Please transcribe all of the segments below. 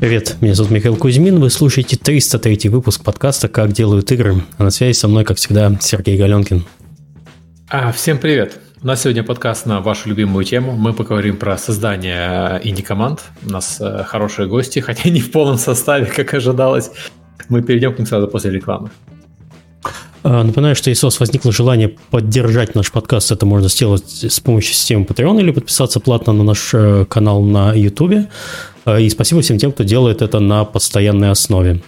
Привет, меня зовут Михаил Кузьмин, вы слушаете 303 выпуск подкаста «Как делают игры», а на связи со мной, как всегда, Сергей Галенкин. А, всем привет! У нас сегодня подкаст на вашу любимую тему. Мы поговорим про создание инди-команд. У нас э, хорошие гости, хотя не в полном составе, как ожидалось. Мы перейдем к ним сразу после рекламы. А, напоминаю, что если у вас возникло желание поддержать наш подкаст, это можно сделать с помощью системы Patreon или подписаться платно на наш э, канал на YouTube. А, и спасибо всем тем, кто делает это на постоянной основе.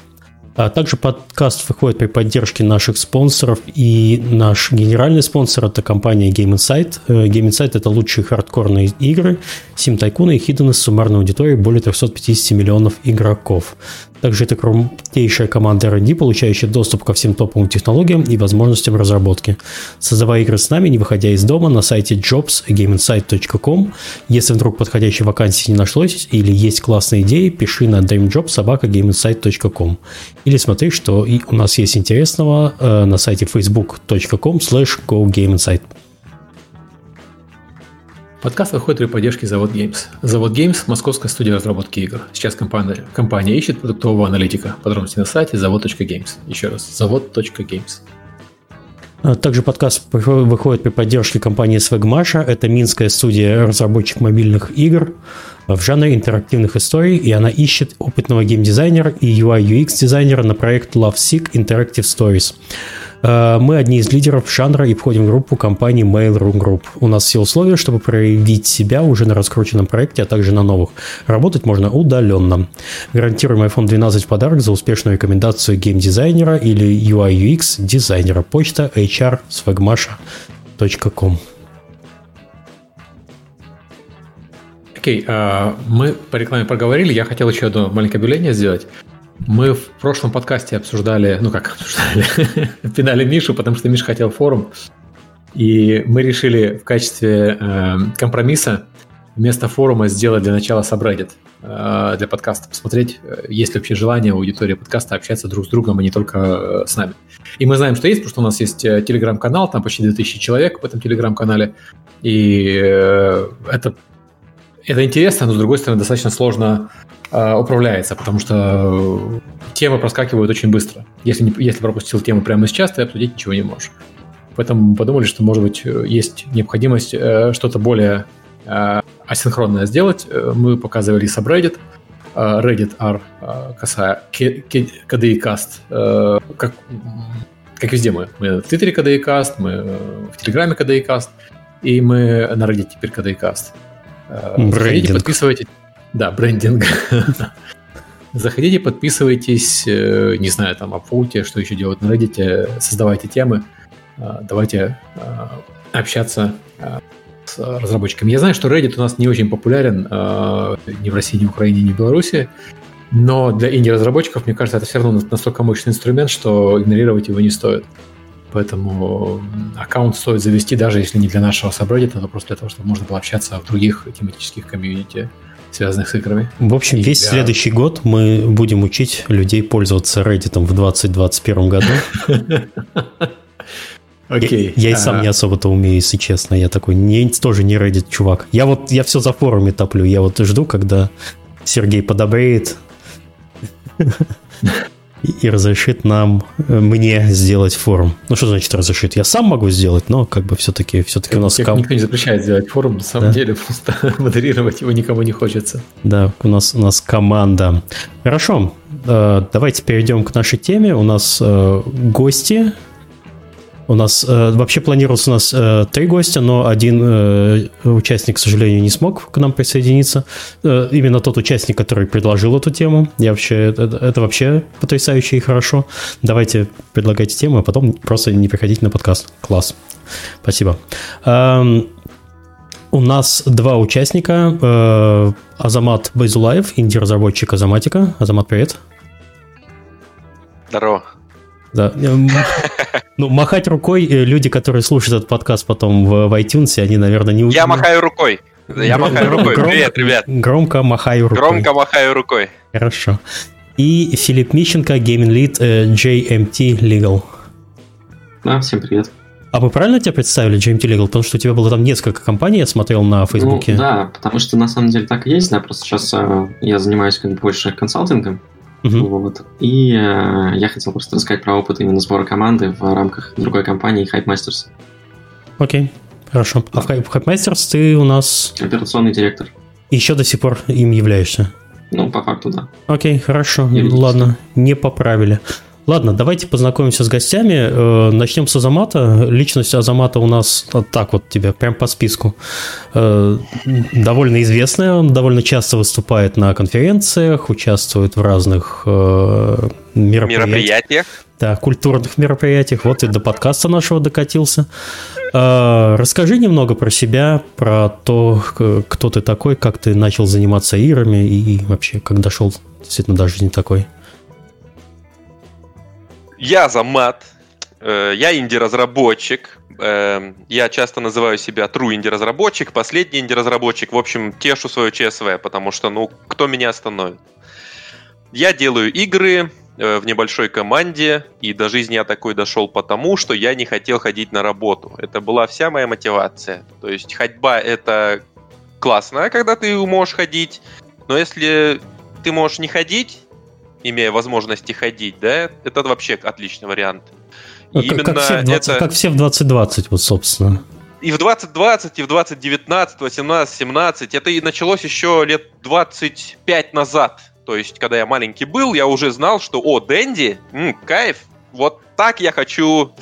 А также подкаст выходит при поддержке наших спонсоров, и наш генеральный спонсор – это компания Game Insight. Э, Game Insight – это лучшие хардкорные игры, Sim Tycoon и Hidden с суммарной аудиторией более 350 миллионов игроков. Также это крутейшая команда R&D, получающая доступ ко всем топовым технологиям и возможностям разработки. Создавая игры с нами, не выходя из дома, на сайте jobs.gameinsight.com. Если вдруг подходящей вакансии не нашлось или есть классные идеи, пиши на dreamjobsobaka.gameinsight.com. Или смотри, что у нас есть интересного э, на сайте facebook.com slash gogameinsight. Подкаст выходит при поддержке Завод Games. Завод Games – московская студия разработки игр. Сейчас компания, компания ищет продуктового аналитика. Подробности на сайте завод.games. Еще раз, завод.games. А также подкаст выходит при поддержке компании Swagmasha. Это минская студия разработчик мобильных игр в жанре интерактивных историй, и она ищет опытного геймдизайнера и UI-UX дизайнера на проект Love Sick Interactive Stories. Э, мы одни из лидеров жанра и входим в группу компании Mail.ru Group. У нас все условия, чтобы проявить себя уже на раскрученном проекте, а также на новых. Работать можно удаленно. Гарантируем iPhone 12 в подарок за успешную рекомендацию геймдизайнера или UI-UX дизайнера. Почта hr swagmasha.com Окей, okay, uh, мы по рекламе проговорили. Я хотел еще одно маленькое объявление сделать. Мы в прошлом подкасте обсуждали, ну как обсуждали, пинали Мишу, потому что Миша хотел форум. И мы решили в качестве э, компромисса вместо форума сделать для начала subreddit э, для подкаста, посмотреть, э, есть ли вообще желание у аудитории подкаста общаться друг с другом, а не только э, с нами. И мы знаем, что есть, потому что у нас есть э, телеграм-канал, там почти 2000 человек в этом телеграм-канале, и э, это, это интересно, но с другой стороны достаточно сложно Э, управляется, потому что темы проскакивают очень быстро. Если, не, если пропустил тему прямо сейчас, ты обсудить ничего не можешь. Поэтому подумали, что, может быть, есть необходимость э, что-то более э, асинхронное сделать. Мы показывали subreddit, Reddit R касая KDE Cast, как, как везде мы. Мы в Твиттере KDE Cast, мы в Телеграме KDE Cast, и мы на Reddit теперь KDE Заходите, подписывайтесь. Да, брендинг. Заходите, подписывайтесь, э, не знаю, там, апфоуте, что еще делать на Reddit, создавайте темы, э, давайте э, общаться с разработчиками. Я знаю, что Reddit у нас не очень популярен ни в России, ни в Украине, ни в Беларуси, но для инди-разработчиков, мне кажется, это все равно настолько мощный инструмент, что игнорировать его не стоит. Поэтому аккаунт стоит завести, даже если не для нашего сабреддита, то просто для того, чтобы можно было общаться в других тематических комьюнити связанных с играми. В общем, и весь для... следующий год мы будем учить людей пользоваться Reddit в 2021 году. Окей. Я, я и сам не особо-то умею, если честно. Я такой не, тоже не Reddit чувак. Я вот я все за форуме топлю. Я вот жду, когда Сергей подобреет и разрешит нам, э, мне сделать форум. Ну, что значит разрешит? Я сам могу сделать, но как бы все-таки, все-таки у нас... Ком... Никто не запрещает сделать форум, на самом да? деле, просто модерировать его никому не хочется. Да, у нас, у нас команда. Хорошо, э, давайте перейдем к нашей теме. У нас э, гости, у нас э, вообще планировалось у нас э, три гостя, но один э, участник, к сожалению, не смог к нам присоединиться. Э, именно тот участник, который предложил эту тему. Я вообще это, это вообще потрясающе и хорошо. Давайте предлагайте тему, а потом просто не приходите на подкаст. Класс. Спасибо. Эм, у нас два участника. Э, Азамат Байзулаев, инди-разработчик Азаматика. Азамат, привет. Здорово. Да. Ну, махать рукой э, люди, которые слушают этот подкаст потом в, в iTunes, они, наверное, не... Я махаю рукой. Я махаю рукой. Привет, ребят. Громко махаю рукой. Громко махаю рукой. Хорошо. И Филипп Мищенко, гейминг лид JMT Legal. Да, всем привет. А мы правильно тебя представили, GMT Legal? Потому что у тебя было там несколько компаний, я смотрел на Фейсбуке. Ну, да, потому что на самом деле так и есть, да, просто сейчас э, я занимаюсь как бы больше консалтингом, uh-huh. вот, и э, я хотел просто рассказать про опыт именно сбора команды в рамках другой компании Hype Masters. Окей, okay, хорошо. А в Hype Masters ты у нас... Операционный директор. Еще до сих пор им являешься? Ну, по факту, да. Окей, хорошо, ладно, не поправили. Ладно, давайте познакомимся с гостями. Э, начнем с Азамата. Личность Азамата у нас вот так вот тебе, прям по списку. Э, довольно известная, он довольно часто выступает на конференциях, участвует в разных э, мероприятиях. мероприятиях. Да, культурных мероприятиях. Вот и до подкаста нашего докатился. Расскажи немного про себя, про то, кто ты такой, как ты начал заниматься играми и вообще, как дошел действительно до жизни такой. Я Замат, э, я инди-разработчик, э, я часто называю себя true инди-разработчик, последний инди-разработчик, в общем, тешу свое ЧСВ, потому что, ну, кто меня остановит? Я делаю игры э, в небольшой команде, и до жизни я такой дошел потому, что я не хотел ходить на работу. Это была вся моя мотивация. То есть ходьба это классно, когда ты можешь ходить, но если ты можешь не ходить, имея возможности ходить, да, это вообще отличный вариант. И как, именно как, все в 20, это... как все в 2020, вот, собственно. И в 2020, и в 2019, 18, 17, это и началось еще лет 25 назад. То есть, когда я маленький был, я уже знал, что, о, Дэнди, м, кайф, вот так я хочу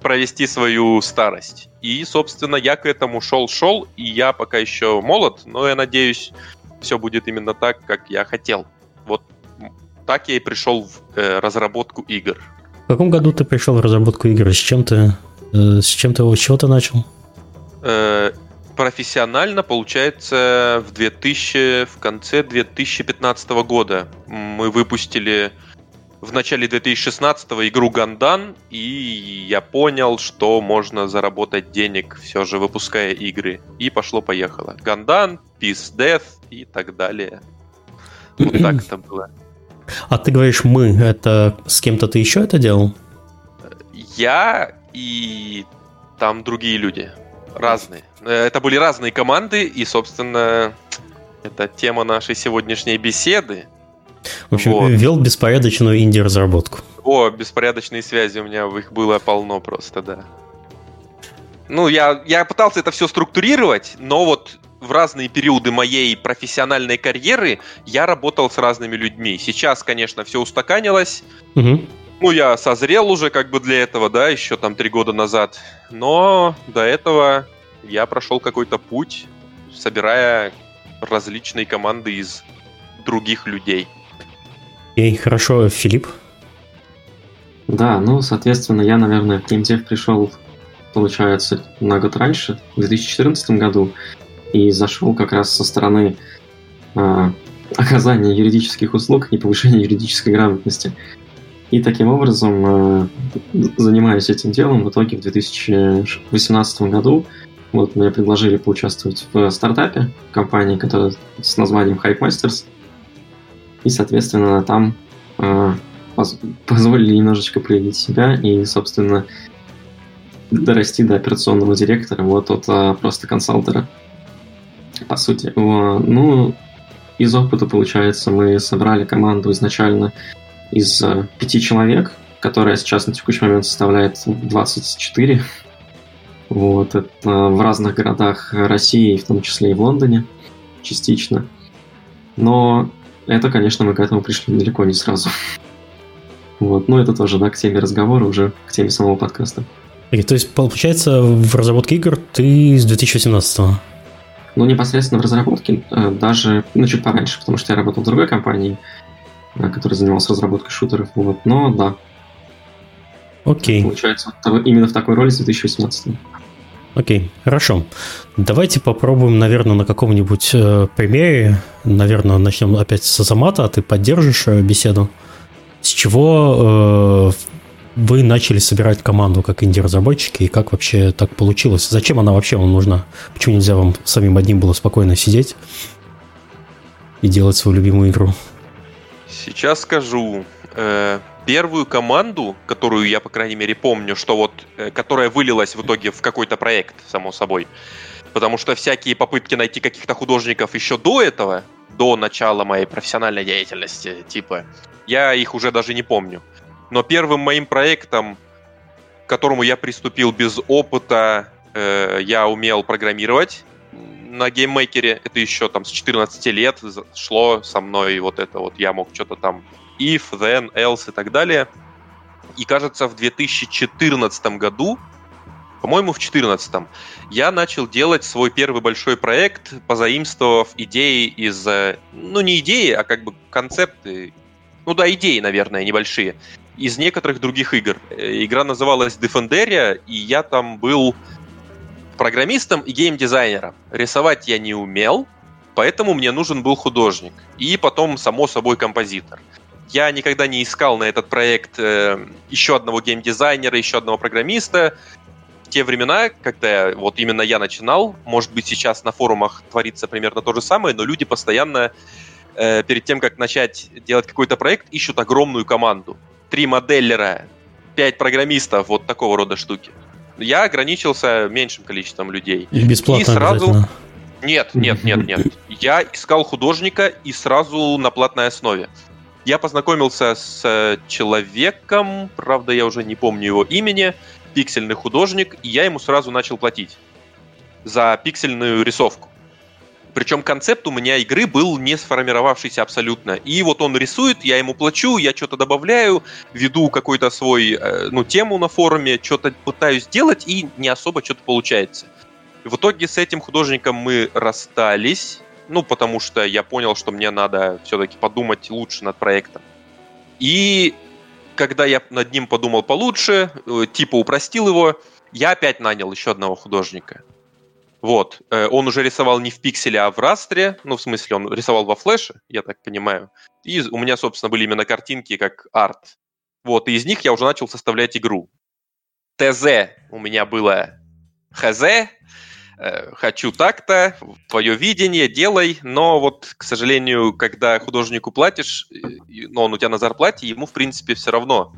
провести свою старость. И, собственно, я к этому шел-шел, и я пока еще молод, но я надеюсь, все будет именно так, как я хотел. Вот так я и пришел в э, разработку игр. В каком году ты пришел в разработку игр? С чем ты, э, с чем ты, с чего ты начал? Э, профессионально, получается, в 2000, в конце 2015 года мы выпустили в начале 2016 игру Гандан, и я понял, что можно заработать денег, все же выпуская игры. И пошло-поехало. Гандан, Peace Death и так далее. Вот так это было. А ты говоришь мы, это с кем-то ты еще это делал? Я и там другие люди. Разные. Это были разные команды, и, собственно, это тема нашей сегодняшней беседы. В общем, вот. вел беспорядочную инди-разработку. О, беспорядочные связи у меня их было полно просто, да. Ну, я, я пытался это все структурировать, но вот в разные периоды моей профессиональной карьеры я работал с разными людьми. Сейчас, конечно, все устаканилось. Угу. Ну, я созрел уже как бы для этого, да, еще там три года назад. Но до этого я прошел какой-то путь, собирая различные команды из других людей. И хорошо, Филипп? Да, ну, соответственно, я, наверное, в GameDev пришел, получается, на год раньше, в 2014 году и зашел как раз со стороны э, оказания юридических услуг и повышения юридической грамотности. И таким образом, э, занимаясь этим делом, в итоге в 2018 году вот мне предложили поучаствовать в стартапе компании, которая с названием Hype Masters. И, соответственно, там э, поз позволили немножечко проявить себя и, собственно, дорасти до операционного директора, вот от а, просто консалтера по сути. Ну, из опыта, получается, мы собрали команду изначально из э, пяти человек, которая сейчас на текущий момент составляет 24. Вот, это в разных городах России, в том числе и в Лондоне, частично. Но это, конечно, мы к этому пришли далеко не сразу. Вот, но это тоже, да, к теме разговора, уже к теме самого подкаста. И, то есть, получается, в разработке игр ты с 2018 -го? Ну, непосредственно в разработке, э, даже, ну, чуть пораньше, потому что я работал в другой компании, э, которая занималась разработкой шутеров, вот, но да. Окей. Получается, именно в такой роли с 2018 Окей, хорошо. Давайте попробуем, наверное, на каком-нибудь э, примере. Наверное, начнем опять с Азамата, а ты поддержишь э, беседу. С чего вы начали собирать команду как инди-разработчики, и как вообще так получилось? Зачем она вообще вам нужна? Почему нельзя вам самим одним было спокойно сидеть и делать свою любимую игру? Сейчас скажу. э, первую команду, которую я, по крайней мере, помню, что вот, э, которая вылилась в итоге в какой-то проект, само собой. Потому что всякие попытки найти каких-то художников еще до этого, до начала моей профессиональной деятельности, типа, я их уже даже не помню. Но первым моим проектом, к которому я приступил без опыта, э, я умел программировать на GameMaker е. Это еще там с 14 лет шло со мной вот это вот. Я мог что-то там if, then, else и так далее. И кажется, в 2014 году, по-моему, в 2014, я начал делать свой первый большой проект, позаимствовав идеи из... Э, ну, не идеи, а как бы концепты. Ну да, идеи, наверное, небольшие. Из некоторых других игр. Э, игра называлась Defenderia, и я там был программистом и геймдизайнером. Рисовать я не умел, поэтому мне нужен был художник. И потом, само собой, композитор. Я никогда не искал на этот проект э, еще одного геймдизайнера, еще одного программиста те времена, когда вот именно я начинал, может быть, сейчас на форумах творится примерно то же самое, но люди постоянно э, перед тем, как начать делать какой-то проект, ищут огромную команду. Три моделлера, пять программистов, вот такого рода штуки. Я ограничился меньшим количеством людей. И бесплатно И сразу... Нет, нет, нет, нет. Я искал художника и сразу на платной основе. Я познакомился с человеком, правда, я уже не помню его имени, пиксельный художник, и я ему сразу начал платить за пиксельную рисовку. Причем концепт у меня игры был не сформировавшийся абсолютно. И вот он рисует, я ему плачу, я что-то добавляю, веду какой-то свой, э, ну, тему на форуме, что-то пытаюсь делать, и не особо что-то получается. В итоге с этим художником мы расстались, ну, потому что я понял, что мне надо все-таки подумать лучше над проектом. И когда я над ним подумал получше, э, типа упростил его, я опять нанял еще одного художника. Вот. Э, он уже рисовал не в пикселе, а в растре. Ну, в смысле, он рисовал во флеше, я так понимаю. И у меня, собственно, были именно картинки как арт. Вот. И из них я уже начал составлять игру. ТЗ у меня было ХЗ, Э, хочу так-то, твое видение, делай, но вот, к сожалению, когда художнику платишь, но он у тебя на зарплате, ему, в принципе, все равно.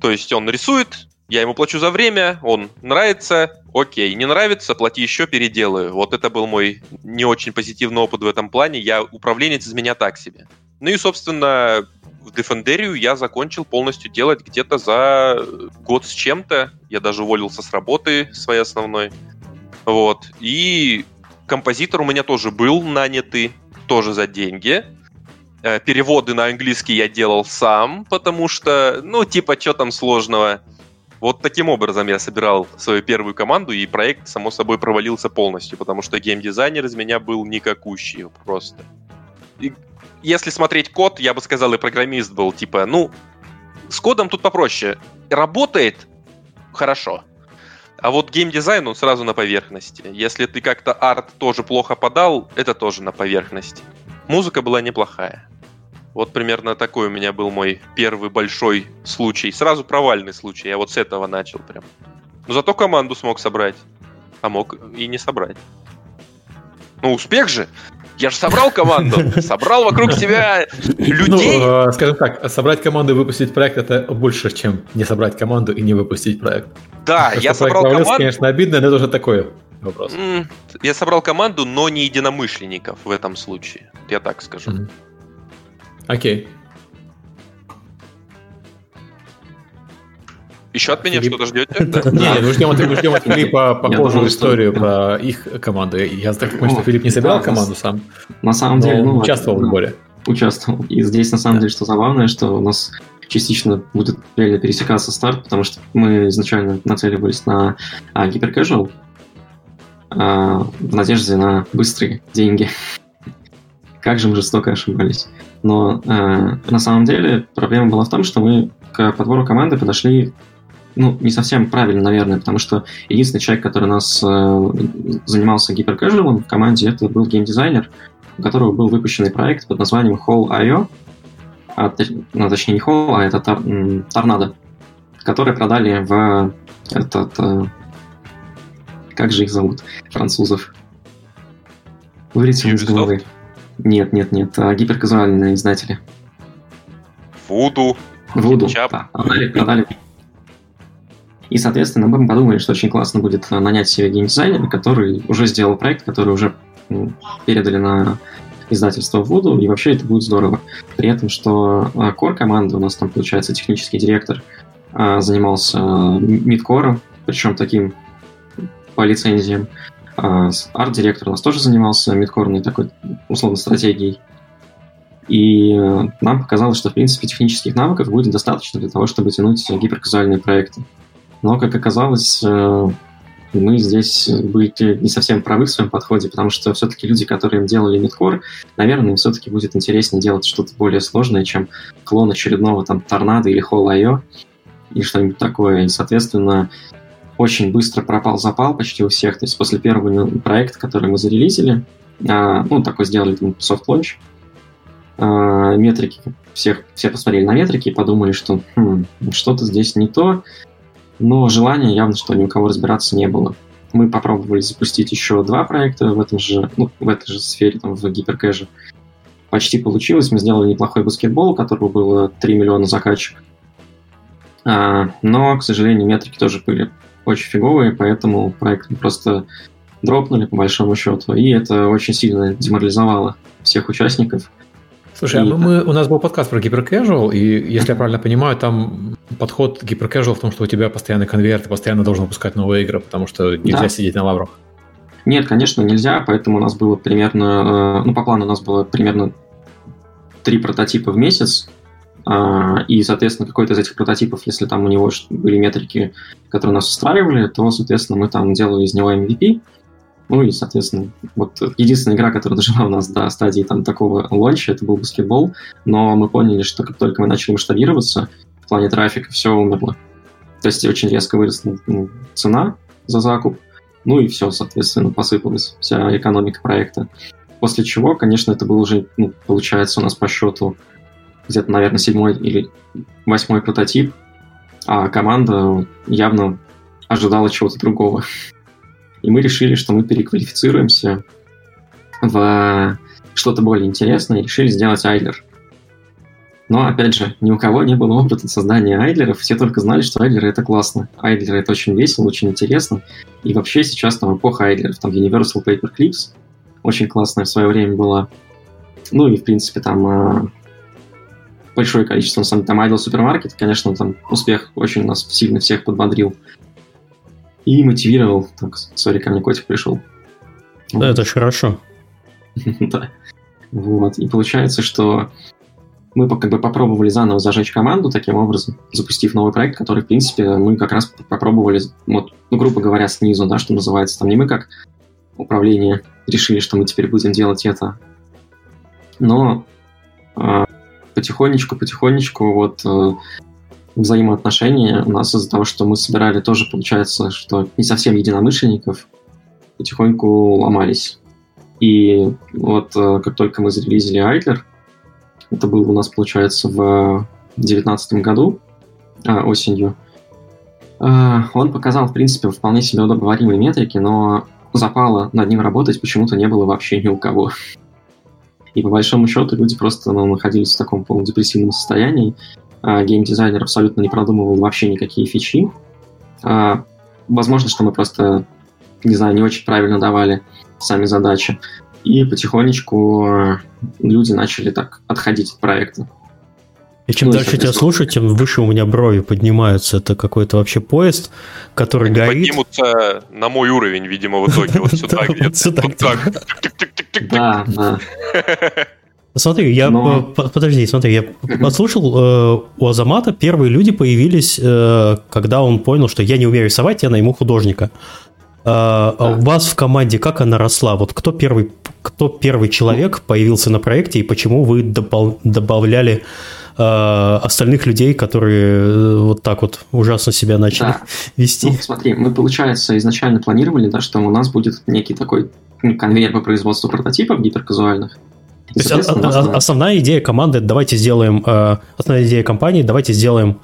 То есть он рисует, я ему плачу за время, он нравится, окей, не нравится, плати еще, переделаю. Вот это был мой не очень позитивный опыт в этом плане, я управленец из меня так себе. Ну и, собственно, в Defenderio я закончил полностью делать где-то за год с чем-то. Я даже уволился с работы своей основной. Вот. И композитор у меня тоже был нанятый, тоже за деньги. Э, переводы на английский я делал сам, потому что, ну, типа, что там сложного. Вот таким образом я собирал свою первую команду, и проект, само собой, провалился полностью, потому что геймдизайнер из меня был никакущий просто. И если смотреть код, я бы сказал, и программист был, типа, ну, с кодом тут попроще. Работает хорошо. А вот геймдизайн, он сразу на поверхности. Если ты как-то арт тоже плохо подал, это тоже на поверхности. Музыка была неплохая. Вот примерно такой у меня был мой первый большой случай. Сразу провальный случай. Я вот с этого начал прям. Но зато команду смог собрать. А мог и не собрать. Ну, успех же. Я же собрал команду, собрал вокруг себя людей. Ну, скажем так, собрать команду и выпустить проект это больше, чем не собрать команду и не выпустить проект. Да, я собрал команду. конечно, обидно, но это уже такое вопрос. Я собрал команду, но не единомышленников в этом случае. Я так скажу. Окей. Еще от меня что-то ждете? Не, мы ждем от Филиппа похожую историю про их команду. Я так понимаю, что Филипп не собирал команду сам. На самом деле, ну... Участвовал в сборе. Участвовал. И здесь, на самом деле, что забавное, что у нас частично будет реально пересекаться старт, потому что мы изначально нацеливались на а, гиперкэжуал а, в надежде на быстрые деньги. Как же мы жестоко ошибались. Но а, на самом деле проблема была в том, что мы к подбору команды подошли ну, не совсем правильно, наверное, потому что единственный человек, который у нас э, занимался гиперкэжуалом в команде, это был геймдизайнер, у которого был выпущенный проект под названием Hall.io, а, ну, точнее не Hall, а это тор, Торнадо, который продали в этот... Э, как же их зовут? Французов. Вылетел из головы. Нет, нет, нет. А гиперказуальные издатели. Вуду. Вуду, да, продали, продали. И, соответственно, мы подумали, что очень классно будет нанять себе геймдизайнера, который уже сделал проект, который уже передали на издательство Voodoo, и вообще это будет здорово. При этом, что core команда у нас там, получается, технический директор а, занимался мидкором, причем таким по лицензиям. А, арт-директор у нас тоже занимался мидкорной такой, условно, стратегией. И э, нам показалось, что, в принципе, технических навыков будет достаточно для того, чтобы тянуть гиперказуальные проекты. Но, как оказалось, э, мы здесь были не совсем правы в своем подходе, потому что все-таки люди, которые делали мидкор, наверное, им все-таки будет интереснее делать что-то более сложное, чем клон очередного там торнадо или Hall.io и что-нибудь такое. И, соответственно, очень быстро пропал запал почти у всех. То есть после первого проекта, который мы зарелизили, а, ну, такой сделали там, launch, а, метрики, всех, все посмотрели на метрики и подумали, что хм, что-то здесь не то, но желания явно, что ни у кого разбираться не было. Мы попробовали запустить еще два проекта в этом же, ну, в этой же сфере, там, в гиперкэже. Почти получилось. Мы сделали неплохой баскетбол, у которого было 3 миллиона заказчиков. А, но, к сожалению, метрики тоже были очень фиговые, поэтому проект мы просто дропнули по большому счету, и это очень сильно деморализовало всех участников. Слушай, а и... а мы, у нас был подкаст про гиперкэжуал, и если я правильно понимаю, там подход гиперкэжуал в том, что у тебя постоянный конверт, ты постоянно должен выпускать новые игры, потому что нельзя да. сидеть на лаврах. Нет, конечно, нельзя, поэтому у нас было примерно, э, ну, по плану у нас было примерно три прототипа в месяц, и, соответственно, какой-то из этих прототипов, если там у него были метрики, которые нас устраивали, то, соответственно, мы там делали из него MVP, ну и, соответственно, вот единственная игра, которая дожила у нас до стадии там такого лонча, это был баскетбол, но мы поняли, что как только мы начали масштабироваться в плане трафика, все умерло. То есть очень резко выросла ну, цена за закуп, ну и все, соответственно, посыпалась вся экономика проекта. После чего, конечно, это был уже, ну, получается, у нас по счету где-то, наверное, седьмой или восьмой прототип, а команда явно ожидала чего-то другого. И мы решили, что мы переквалифицируемся в что-то более интересное и решили сделать айдлер. Но, опять же, ни у кого не было опыта создания айдлеров, все только знали, что айдлеры — это классно. Айдлеры — это очень весело, очень интересно. И вообще сейчас там эпоха айдлеров, там Universal Paperclips очень классная в свое время была. Ну и, в принципе, там а, большое количество, на самом деле, там Idle Supermarket, конечно, там успех очень нас сильно всех подбодрил и мотивировал. Так, сори, ко мне котик пришел. Да, вот. это хорошо. да. Вот. И получается, что мы как бы попробовали заново зажечь команду таким образом, запустив новый проект, который, в принципе, мы как раз попробовали, вот, ну, грубо говоря, снизу, да, что называется. Там не мы как управление решили, что мы теперь будем делать это. Но э, потихонечку, потихонечку вот э, взаимоотношения у нас из-за того, что мы собирали тоже, получается, что не совсем единомышленников, потихоньку ломались. И вот э, как только мы зарелизили Айтлер, это было у нас, получается, в 2019 году, а, осенью, а, он показал, в принципе, вполне себе удобоваримые метрики, но запала над ним работать почему-то не было вообще ни у кого. И по большому счету люди просто ну, находились в таком полудепрессивном состоянии, а, геймдизайнер абсолютно не продумывал вообще никакие фичи. А, возможно, что мы просто, не знаю, не очень правильно давали сами задачи. И потихонечку люди начали так отходить от проекта. И чем ну, дальше тебя слушать, тем выше у меня брови поднимаются. Это какой-то вообще поезд, который Они горит. поднимутся на мой уровень, видимо, в итоге. Вот сюда где-то. Вот так. Да, да. Смотри, я Но... подожди, смотри, я послушал э, у Азамата первые люди появились, э, когда он понял, что я не умею рисовать, я найму художника. Э, да. А у вас в команде как она росла? Вот кто первый, кто первый человек появился на проекте и почему вы добав, добавляли остальных людей, которые э, вот так вот ужасно себя начали да. вести? Ну, смотри, мы, получается, изначально планировали, да, что у нас будет некий такой конвейер по производству прототипов гиперказуальных. То есть а, а, основная идея команды, давайте сделаем, э, основная идея компании, давайте сделаем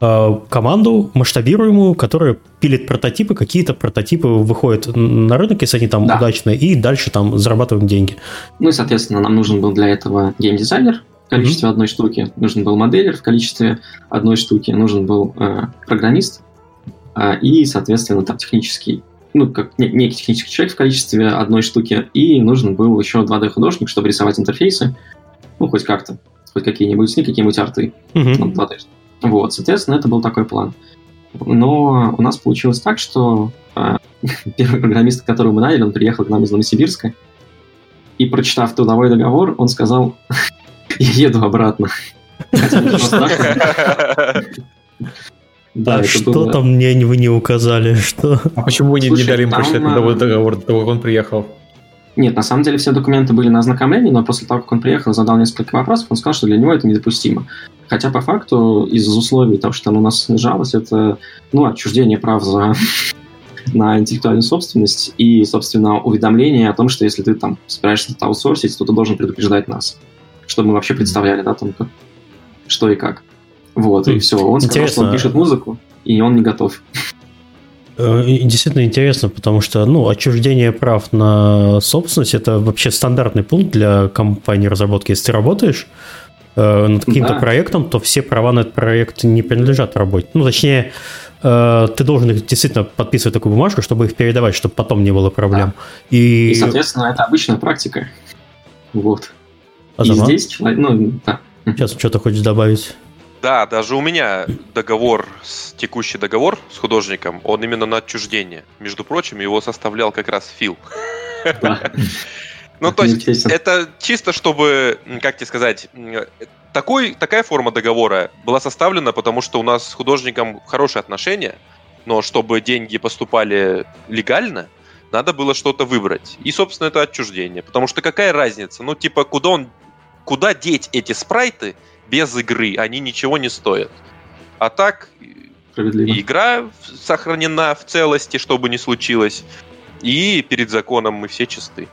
э, команду масштабируемую, которая пилит прототипы, какие-то прототипы выходят на рынок, если они там да. удачные, и дальше там зарабатываем деньги. Ну и, соответственно, нам нужен был для этого геймдизайнер, количестве mm-hmm. одной штуки нужен был моделер, в количестве одной штуки нужен был э, программист, э, и, соответственно, там технический, ну, как не, некий технический человек в количестве одной штуки, и нужен был еще 2D-художник, чтобы рисовать интерфейсы, ну, хоть как-то, хоть какие-нибудь, не какие-нибудь арты, mm-hmm. ну, 2D. Вот, соответственно, это был такой план. Но у нас получилось так, что э, первый программист, которого мы наняли, он приехал к нам из Новосибирска, и, прочитав трудовой договор, он сказал, я еду обратно. Да, а что было... там мне вы не указали? Что? А почему вы не, Слушай, не дали ему прочитать трудовой договор до того, как он приехал? Нет, на самом деле все документы были на ознакомлении, но после того, как он приехал, задал несколько вопросов, он сказал, что для него это недопустимо. Хотя по факту из условий того, что там у нас снижалось, это ну, отчуждение прав за на интеллектуальную собственность и, собственно, уведомление о том, что если ты там собираешься это аутсорсить, то ты должен предупреждать нас, чтобы мы вообще представляли, да, там, что и как. Вот, и все. Он сказал, что он пишет музыку, и он не готов. Э, действительно интересно, потому что ну, отчуждение прав на собственность это вообще стандартный пункт для компании разработки. Если ты работаешь э, над каким-то да. проектом, то все права на этот проект не принадлежат работе. Ну, точнее, э, ты должен их действительно подписывать такую бумажку, чтобы их передавать, чтобы потом не было проблем. Да. И... и, соответственно, это обычная практика. Вот. А и здесь человек, ну, да. Сейчас что-то хочешь добавить? Да, даже у меня договор, текущий договор с художником, он именно на отчуждение. Между прочим, его составлял как раз Фил. Ну, то есть, это чисто чтобы, как тебе сказать, такой, такая форма договора была составлена, потому что у нас с художником хорошие отношения, но чтобы деньги поступали легально, надо было что-то выбрать. И, собственно, это отчуждение. Потому что какая разница? Ну, типа, куда он... Куда деть эти спрайты без игры? Они ничего не стоят. А так, игра сохранена в целости, чтобы не случилось. И перед законом мы все чисты.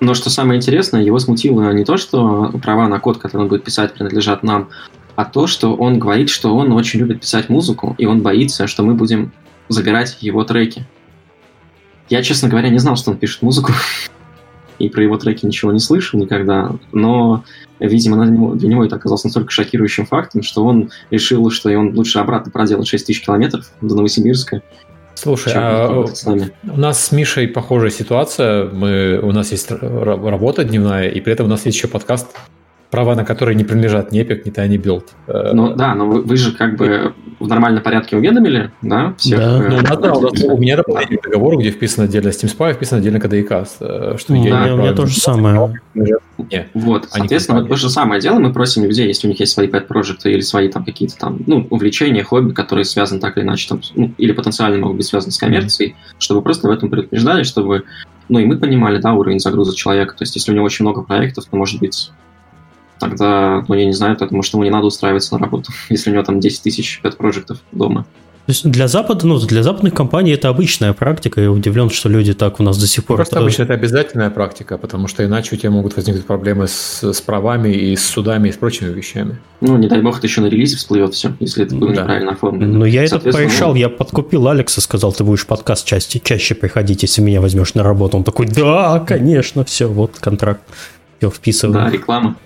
Но что самое интересное, его смутило не то, что права на код, который он будет писать, принадлежат нам, а то, что он говорит, что он очень любит писать музыку, и он боится, что мы будем забирать его треки. Я, честно говоря, не знал, что он пишет музыку, и про его треки ничего не слышал никогда, но, видимо, для него, для него это оказалось настолько шокирующим фактом, что он решил, что он лучше обратно проделать 6 тысяч километров до Новосибирска, Слушай, а у нас с Мишей похожая ситуация. Мы, у нас есть работа дневная, и при этом у нас есть еще подкаст, права на которые не принадлежат ни Epic, ни Tiny Build. Э, ну да, но вы, вы же как бы в нормальном порядке уведомили, да, всех? Да. Э, ну, у, нас, да, у, нас, у меня дополнительный договор, где вписано отдельно Steam Spy, вписано отдельно э, что ну, я да, не у меня то же самое. Не, вот, соответственно, вот то же самое дело, мы просим людей, если у них есть свои pet проекты или свои там какие-то там, ну, увлечения, хобби, которые связаны так или иначе, там, ну, или потенциально могут быть связаны с коммерцией, чтобы просто в этом предупреждали, чтобы, ну, и мы понимали, да, уровень загруза человека, то есть если у него очень много проектов, то, может быть, тогда, ну, я не знаю, потому что ему не надо устраиваться на работу, если у него там 10 тысяч pet проектов дома. То есть для Запада, ну, для западных компаний это обычная практика. Я удивлен, что люди так у нас до сих пор... Просто это... обычно это обязательная практика, потому что иначе у тебя могут возникнуть проблемы с, с правами и с судами и с прочими вещами. Ну, не дай бог, это еще на релизе всплывет все, если это будет да. неправильно оформлено. Но я это порешал, я подкупил Алекса, сказал, ты будешь подкаст чаще, чаще приходить, если меня возьмешь на работу. Он такой, да, конечно, все, вот контракт. Все вписываем. Да, реклама.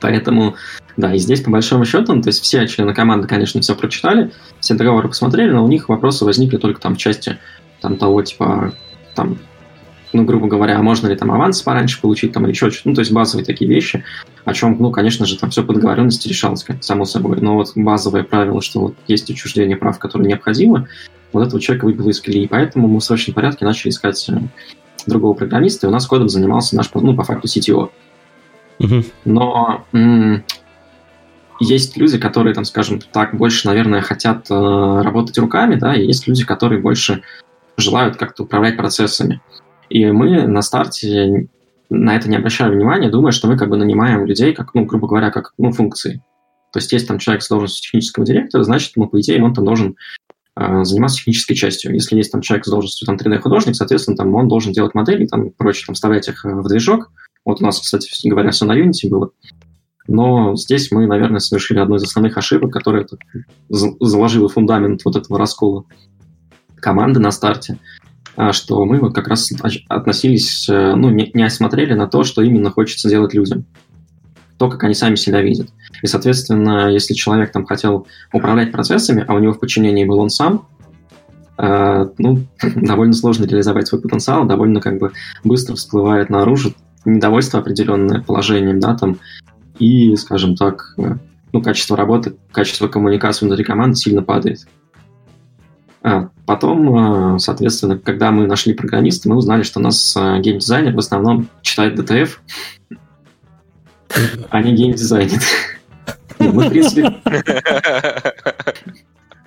Поэтому, да, и здесь по большому счету, ну, то есть все члены команды, конечно, все прочитали, все договоры посмотрели, но у них вопросы возникли только там в части там того, типа, там, ну, грубо говоря, а можно ли там аванс пораньше получить, там, или еще что-то, ну, то есть базовые такие вещи, о чем, ну, конечно же, там все по договоренности решалось, само собой, но вот базовое правило, что вот есть учреждение прав, которые необходимы, вот этого человека выбило из колеи, поэтому мы в срочном порядке начали искать э, другого программиста, и у нас кодом занимался наш, ну, по факту, CTO. Угу. Но м- есть люди, которые, там, скажем так, больше, наверное, хотят э, работать руками, да, и есть люди, которые больше желают как-то управлять процессами. И мы на старте на это не обращаем внимания, думая, что мы как бы нанимаем людей, как, ну, грубо говоря, как ну, функции. То есть есть там человек с должностью технического директора, значит, ему, по идее, он там должен заниматься технической частью. Если есть там человек с должностью там 3D-художник, соответственно, там он должен делать модели там прочее, там вставлять их в движок, вот у нас, кстати, говоря, все на Unity было. Но здесь мы, наверное, совершили одну из основных ошибок, которая заложила фундамент вот этого раскола команды на старте, а, что мы вот как раз относились, э, ну, не, не осмотрели на то, что именно хочется делать людям. То, как они сами себя видят. И, соответственно, если человек там хотел управлять процессами, а у него в подчинении был он сам, э, ну, довольно сложно реализовать свой потенциал, довольно как бы быстро всплывает наружу недовольство определенное положением, да, там, и, скажем так, э, ну, качество работы, качество коммуникации внутри команды сильно падает. А потом, э, соответственно, когда мы нашли программиста, мы узнали, что у нас э, геймдизайнер в основном читает DTF, а не геймдизайнер. Мы, в принципе,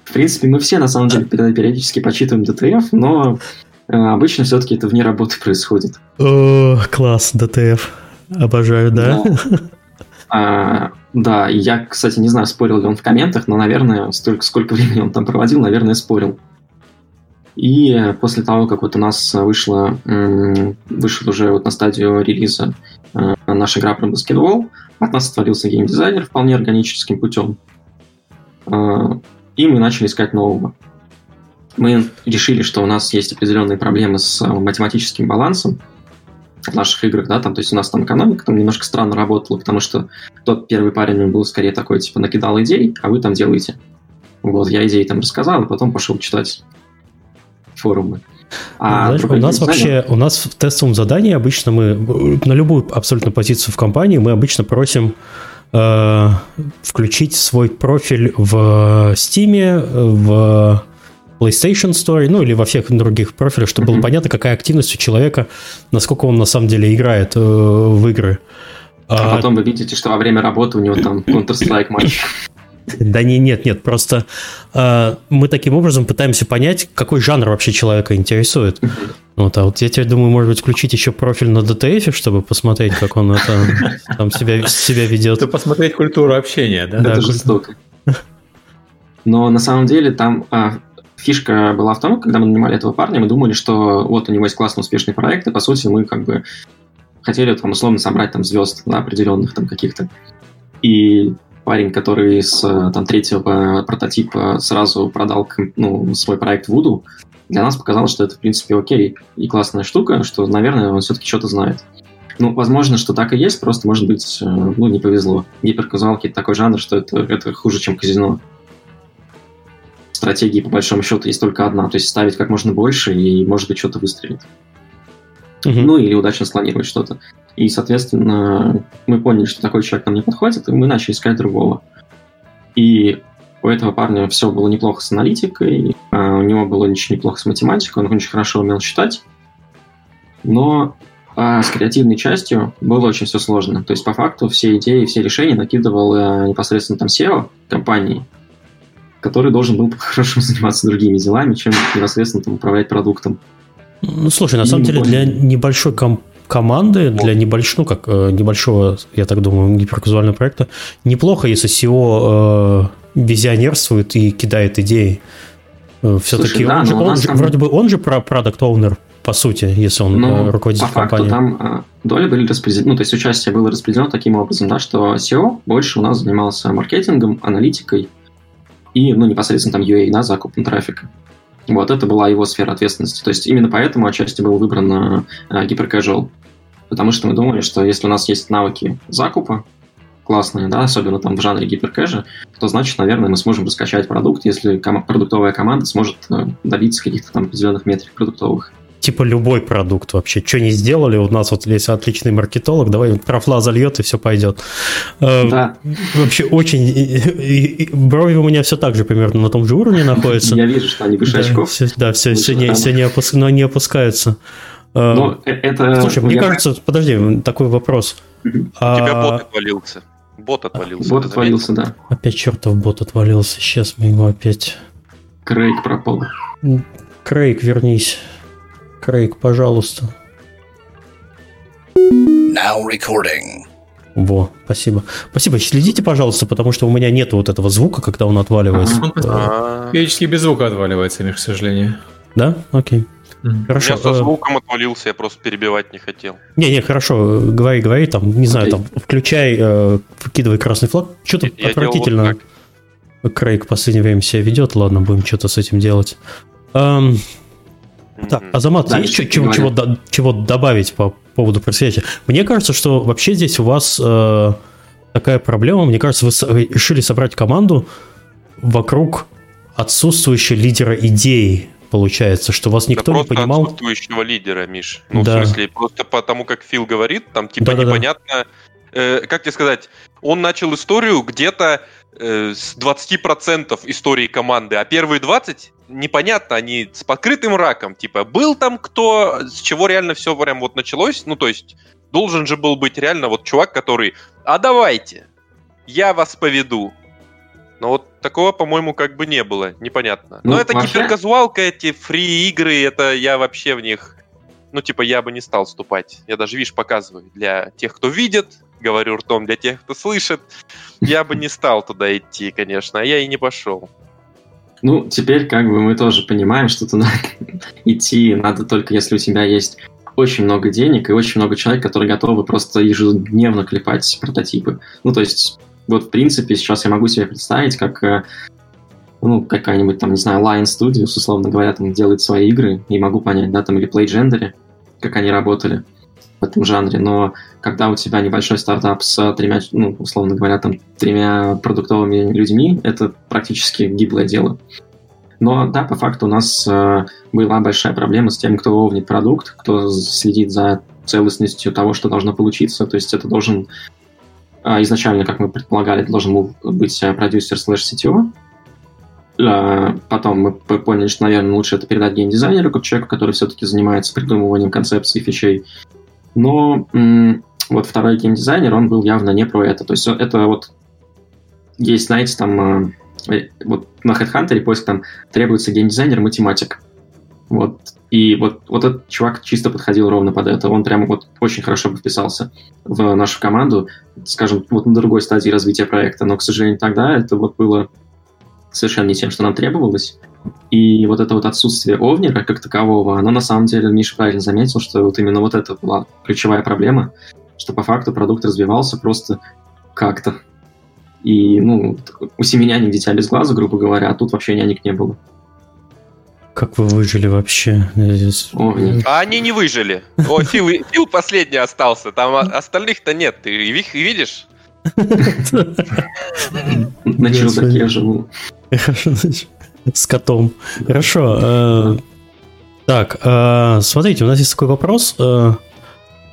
в принципе, мы все, на самом деле, периодически почитываем DTF, но обычно все-таки это вне работы происходит. О, класс, DTF. Обожаю, да? да. А, да, я, кстати, не знаю, спорил ли он в комментах, но, наверное, столько, сколько времени он там проводил, наверное, спорил. И после того, как вот у нас вышла, вышел уже вот на стадию релиза э, наша игра про баскетбол, от нас отвалился геймдизайнер вполне органическим путем. Э, и мы начали искать нового. Мы решили, что у нас есть определенные проблемы с математическим балансом, в наших играх, да, там, то есть у нас там экономика там немножко странно работала, потому что тот первый парень был скорее такой, типа, накидал идей, а вы там делаете. Вот, я идеи там рассказал, и потом пошел читать форумы. А Знаешь, у нас вообще, у нас в тестовом задании обычно мы на любую абсолютно позицию в компании мы обычно просим э, включить свой профиль в Steam, в PlayStation Store, ну или во всех других профилях, чтобы mm-hmm. было понятно, какая активность у человека, насколько он на самом деле играет э, в игры. А, а потом вы видите, что во время работы у него там Counter-Strike матч. Да не, нет, нет, просто э, мы таким образом пытаемся понять, какой жанр вообще человека интересует. Вот, а вот я теперь думаю, может быть, включить еще профиль на DTF, чтобы посмотреть, как он это там себя, себя ведет. Чтобы посмотреть культуру общения, да? да это жестоко. Но на самом деле там а, Фишка была в том, когда мы нанимали этого парня, мы думали, что вот у него есть классный успешный проект, и по сути мы как бы хотели там условно собрать там звезд да, определенных там каких-то. И парень, который с там третьего прототипа сразу продал ну, свой проект Вуду, для нас показалось, что это в принципе окей и классная штука, что, наверное, он все-таки что-то знает. Ну, возможно, что так и есть, просто, может быть, э, ну, не повезло. Гиперказуалки — это такой жанр, что это, это хуже, чем казино стратегии, по большому счету, есть только одна. То есть ставить как можно больше и, может быть, что-то выстрелить. Угу. Ну, или удачно спланировать что-то. И, соответственно, мы поняли, что такой человек нам не подходит, и мы начали искать другого. И у этого парня все было неплохо с аналитикой, а у него было очень неплохо с математикой, он очень хорошо умел считать, но а с креативной частью было очень все сложно. То есть, по факту, все идеи, все решения накидывал э, непосредственно там SEO компании, который должен был по-хорошему заниматься другими делами, чем непосредственно там, управлять продуктом. Ну, слушай, на самом деле для небольшой ком- команды, для небольшого, ну, как э, небольшого, я так думаю, гиперказуального проекта, неплохо, если SEO э, визионерствует и кидает идеи. Э, Все-таки да, он, же, он же, там... вроде бы он же про продукт оунер по сути, если он ну, э, руководитель по факту, компании. там э, доли были распределены, ну, то есть участие было распределено таким образом, да, что SEO больше у нас занимался маркетингом, аналитикой, и, ну, непосредственно там UA, да, закупом трафика. Вот, это была его сфера ответственности. То есть именно поэтому отчасти был выбран э, гиперкэжуал. Потому что мы думали, что если у нас есть навыки закупа, классные, да, особенно там в жанре гиперкэжа, то значит, наверное, мы сможем раскачать продукт, если ком- продуктовая команда сможет э, добиться каких-то там определенных метрик продуктовых типа любой продукт вообще. Что не сделали, у нас вот есть отличный маркетолог, давай трафла зальет и все пойдет. Э, да. Вообще очень... Брови у меня все так же примерно на том же уровне находятся. Я вижу, что они выше да, очков. Все, да, все, все, не, все не, опуск... но не опускаются. Э, но э, это... Слушай, мне кажется, подожди, такой вопрос. У тебя а бот отвалился. Бот отвалился. Бот отвалился, да. Опять чертов бот отвалился. Сейчас мы его опять... Крейг пропал. Крейг, вернись. Крейг, пожалуйста. Now recording. Во, спасибо. Спасибо. Следите, пожалуйста, потому что у меня нет вот этого звука, когда он отваливается. Периодически без звука отваливается, к сожалению. Да? Окей. Хорошо. Я со э, звуком отвалился, я просто перебивать не хотел. Не-не, хорошо, говори, говори, там, не знаю, там, включай, э, выкидывай красный флаг. Что-то отвратительно вот Крейг в последнее время себя ведет, ладно, будем что-то с этим делать. Эм, так, Азамат, да, есть чего, чего, чего добавить по поводу происходящего? Мне кажется, что вообще здесь у вас э, такая проблема. Мне кажется, вы решили собрать команду вокруг отсутствующего лидера идеи. Получается, что вас никто да не понимал. отсутствующего лидера, Миш. Ну, да. в смысле, просто потому, как Фил говорит, там типа Да-да-да. непонятно. э, как тебе сказать, он начал историю где-то э, с 20% истории команды, а первые 20 непонятно, они с покрытым раком. Типа, был там кто, с чего реально все прям вот началось. Ну, то есть, должен же был быть реально вот чувак, который, а давайте, я вас поведу. Но вот такого, по-моему, как бы не было, непонятно. Но Ну, это вообще- гиперказуалка, эти фри-игры, это я вообще в них... Ну, типа, я бы не стал вступать. Я даже, видишь, показываю для тех, кто видит, говорю ртом для тех, кто слышит. Я бы не стал туда идти, конечно, а я и не пошел. Ну, теперь как бы мы тоже понимаем, что туда идти надо только если у тебя есть очень много денег и очень много человек, которые готовы просто ежедневно клепать прототипы. Ну, то есть, вот в принципе сейчас я могу себе представить, как э, ну, какая-нибудь там, не знаю, Lion Studios, условно говоря, там делает свои игры, и могу понять, да, там, или Playgendary, как они работали в этом жанре, но когда у тебя небольшой стартап с тремя, ну, условно говоря, там, тремя продуктовыми людьми, это практически гиблое дело. Но да, по факту у нас э, была большая проблема с тем, кто овнит продукт, кто следит за целостностью того, что должно получиться. То есть это должен а, изначально, как мы предполагали, должен был быть э, продюсер слэш CTO. А, Потом мы поняли, что, наверное, лучше это передать геймдизайнеру, как человеку, который все-таки занимается придумыванием концепций фичей. Но вот второй геймдизайнер, он был явно не про это. То есть это вот есть, знаете, там э, э, вот на HeadHunter поиск там требуется геймдизайнер, математик. Вот. И вот, вот этот чувак чисто подходил ровно под это. Он прямо вот очень хорошо бы вписался в нашу команду, скажем, вот на другой стадии развития проекта. Но, к сожалению, тогда это вот было совершенно не тем, что нам требовалось. И вот это вот отсутствие овнера как такового, оно на самом деле, Миша правильно заметил, что вот именно вот это была ключевая проблема, что по факту продукт развивался просто как-то. И, ну, у семи нянек дитя без глаза, грубо говоря, а тут вообще нянек не было. Как вы выжили вообще? Овни. А они не выжили. О, Фил, Фил последний остался. Там о- остальных-то нет. Ты их видишь? На чердаке живу. Хорошо, значит, С котом. Хорошо. э, Так, э, смотрите, у нас есть такой вопрос.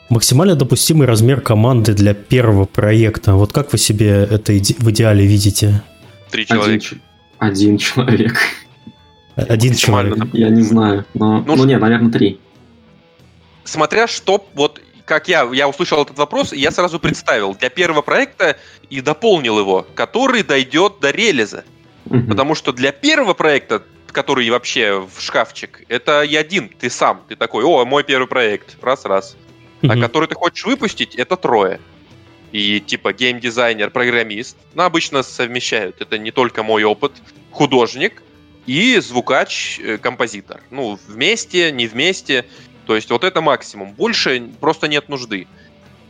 Максимально допустимый размер команды для первого проекта. Вот как вы себе это иде- в идеале видите? Три Один, человека. ч- один человек. Один человек. Я не знаю. Но, Ну, ну, не, наверное, три. Смотря что, вот как я, я услышал этот вопрос, и я сразу представил для первого проекта и дополнил его, который дойдет до релиза. Мгм. Потому что для первого проекта, который вообще в шкафчик, это я один, ты сам. Ты такой, о, мой первый проект, раз-раз. А Мгм. который ты хочешь выпустить, это трое. И типа геймдизайнер, программист, ну, обычно совмещают. Это не только мой опыт, художник и звукач, э, композитор. Ну, вместе, не вместе. То есть вот это максимум. Больше просто нет нужды.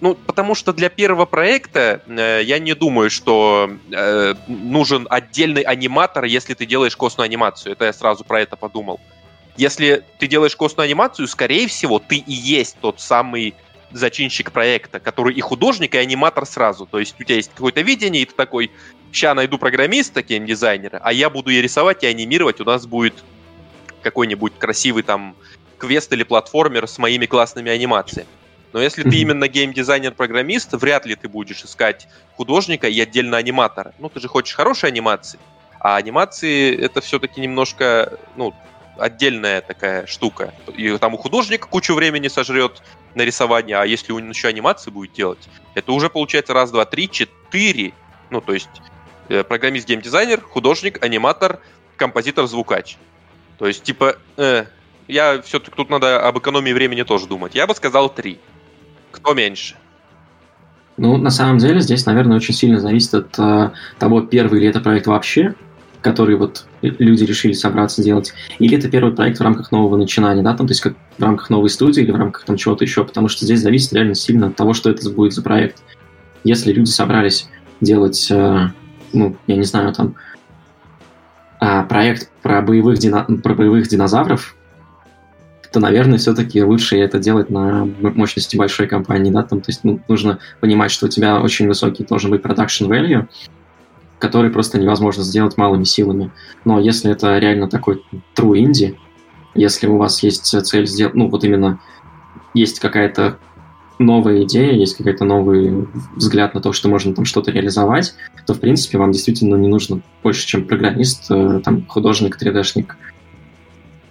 Ну, потому что для первого проекта э, я не думаю, что э, нужен отдельный аниматор, если ты делаешь костную анимацию. Это я сразу про это подумал. Если ты делаешь костную анимацию, скорее всего, ты и есть тот самый зачинщик проекта, который и художник, и аниматор сразу. То есть у тебя есть какое-то видение, и ты такой, ща найду программиста, геймдизайнера, а я буду и рисовать, и анимировать, у нас будет какой-нибудь красивый там квест или платформер с моими классными анимациями. Но если ты именно геймдизайнер-программист, вряд ли ты будешь искать художника и отдельно аниматора. Ну, ты же хочешь хорошей анимации, а анимации это все-таки немножко, ну, отдельная такая штука. И там у художника кучу времени сожрет на рисование, а если он еще анимации будет делать, это уже получается раз, два, три, четыре. Ну, то есть э, программист, геймдизайнер, художник, аниматор, композитор, звукач. То есть, типа, э, я все-таки тут надо об экономии времени тоже думать. Я бы сказал три. Кто меньше? Ну, на самом деле, здесь, наверное, очень сильно зависит от э, того, первый ли это проект вообще, который вот люди решили собраться делать, или это первый проект в рамках нового начинания, да, там, то есть как в рамках новой студии или в рамках там чего-то еще, потому что здесь зависит реально сильно от того, что это будет за проект. Если люди собрались делать, э, ну, я не знаю, там, а, проект про боевых, дина- про боевых динозавров, то, наверное, все-таки лучше это делать на мощности большой компании, да, там, то есть ну, нужно понимать, что у тебя очень высокий должен быть production value, который просто невозможно сделать малыми силами. Но если это реально такой true indie, если у вас есть цель сделать, ну, вот именно есть какая-то новая идея, есть какой-то новый взгляд на то, что можно там что-то реализовать, то, в принципе, вам действительно не нужно больше, чем программист, э, там, художник, 3D-шник.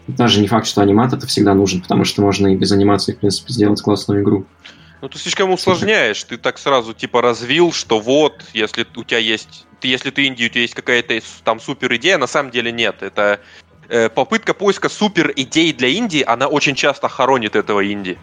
Даже не факт, что анимат это всегда нужен, потому что можно и без анимации, в принципе, сделать классную игру. Ну, ты слишком усложняешь. Ты так сразу, типа, развил, что вот, если у тебя есть... Ты, если ты инди, у тебя есть какая-то там супер идея, на самом деле нет. Это э, попытка поиска супер идей для Индии, она очень часто хоронит этого инди.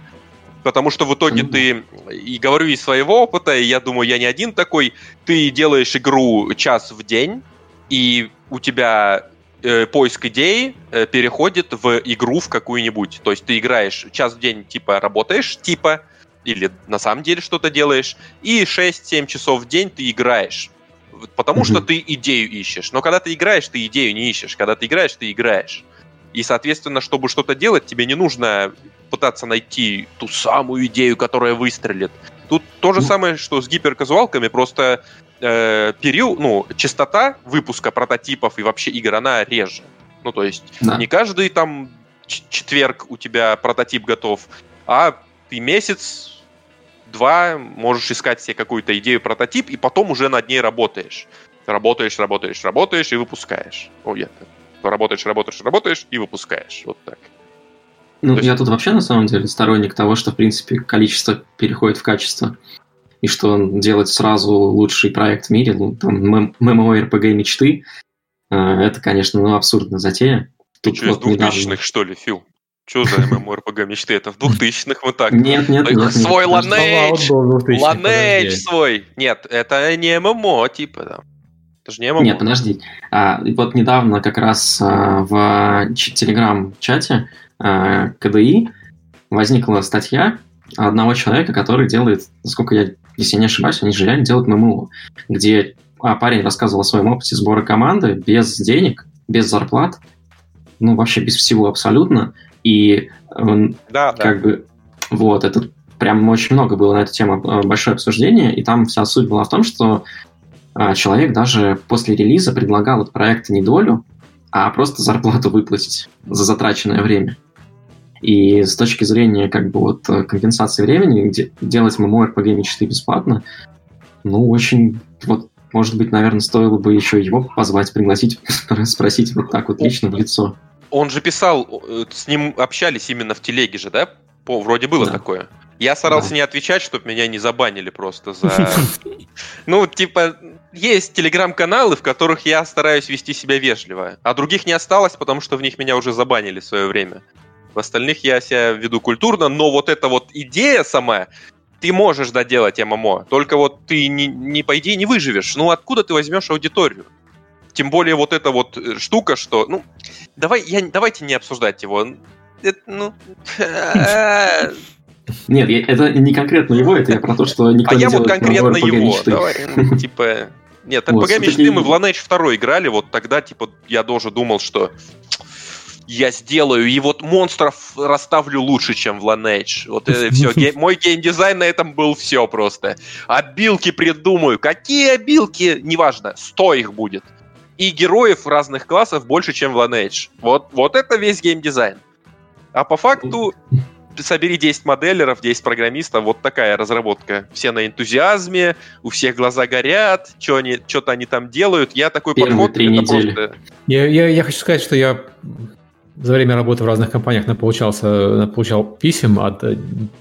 Потому что в итоге ты, и говорю из своего опыта, и я думаю, я не один такой, ты делаешь игру час в день, и у тебя э, поиск идеи э, переходит в игру в какую-нибудь. То есть ты играешь час в день, типа работаешь, типа, или на самом деле что-то делаешь, и 6-7 часов в день ты играешь. Потому mm-hmm. что ты идею ищешь. Но когда ты играешь, ты идею не ищешь. Когда ты играешь, ты играешь. И, соответственно, чтобы что-то делать, тебе не нужно пытаться найти ту самую идею, которая выстрелит. Тут то же ну. самое, что с гиперказуалками, просто э, период, ну, частота выпуска прототипов и вообще игр, она реже. Ну, то есть да. не каждый там четверг у тебя прототип готов, а ты месяц, два можешь искать себе какую-то идею, прототип, и потом уже над ней работаешь. Работаешь, работаешь, работаешь и выпускаешь. О, я работаешь, работаешь, работаешь и выпускаешь. Вот так. Ну, есть... я тут вообще на самом деле сторонник того, что, в принципе, количество переходит в качество. И что делать сразу лучший проект в мире, ну, там, MMORPG мечты, э, это, конечно, ну, абсурдная затея. Ты что, вот из 2000-х, недавно... что ли, Фил? Что за MMORPG мечты? Это в 2000-х вот так. Нет, нет, нет. Свой Lineage! Lineage свой! Нет, это не ММО, типа, там. Это же не ММО. Нет, подожди. А, вот недавно как раз а, в телеграм-чате а, КДИ возникла статья одного человека, который делает, насколько я, если не ошибаюсь, они же реально делают ММО, где а, парень рассказывал о своем опыте сбора команды без денег, без зарплат, ну, вообще без всего абсолютно, и да, как да. бы вот, это прям очень много было на эту тему а, большое обсуждение, и там вся суть была в том, что а, человек даже после релиза предлагал от проекта не долю, а просто зарплату выплатить за затраченное время. И с точки зрения как бы вот компенсации времени, где делать MMORPG мечты бесплатно, ну, очень вот может быть, наверное, стоило бы еще его позвать, пригласить, спросить вот так вот лично в лицо. Он же писал, э, с ним общались именно в телеге же, да? По, вроде было да. такое. Я старался да. не отвечать, чтобы меня не забанили просто за... Ну, типа, есть телеграм-каналы, в которых я стараюсь вести себя вежливо, а других не осталось, потому что в них меня уже забанили в свое время. В остальных я себя веду культурно, но вот эта вот идея сама, ты можешь доделать ММО, только вот ты не, не по идее не выживешь. Ну, откуда ты возьмешь аудиторию? Тем более вот эта вот э, штука, что... Ну, давай, я, давайте не обсуждать его. Это, ну... Нет, это не конкретно его, это я про то, что никто а не А я вот конкретно его. Давай, ну, типа... Нет, RPG вот, мечты мы в Lineage 2 играли, вот тогда, типа, я тоже думал, что я сделаю, и вот монстров расставлю лучше, чем в Lineage. Вот это все. Ге- мой геймдизайн на этом был все просто. Обилки придумаю. Какие обилки? Неважно. 100 их будет. И героев разных классов больше, чем в Lineage. Вот, вот это весь геймдизайн. А по факту собери 10 моделеров, 10 программистов, вот такая разработка. Все на энтузиазме, у всех глаза горят, что они, что-то они там делают. Я такой Первые подход... Три недели. Просто... Я, я, я хочу сказать, что я за время работы в разных компаниях получался, получал писем от э,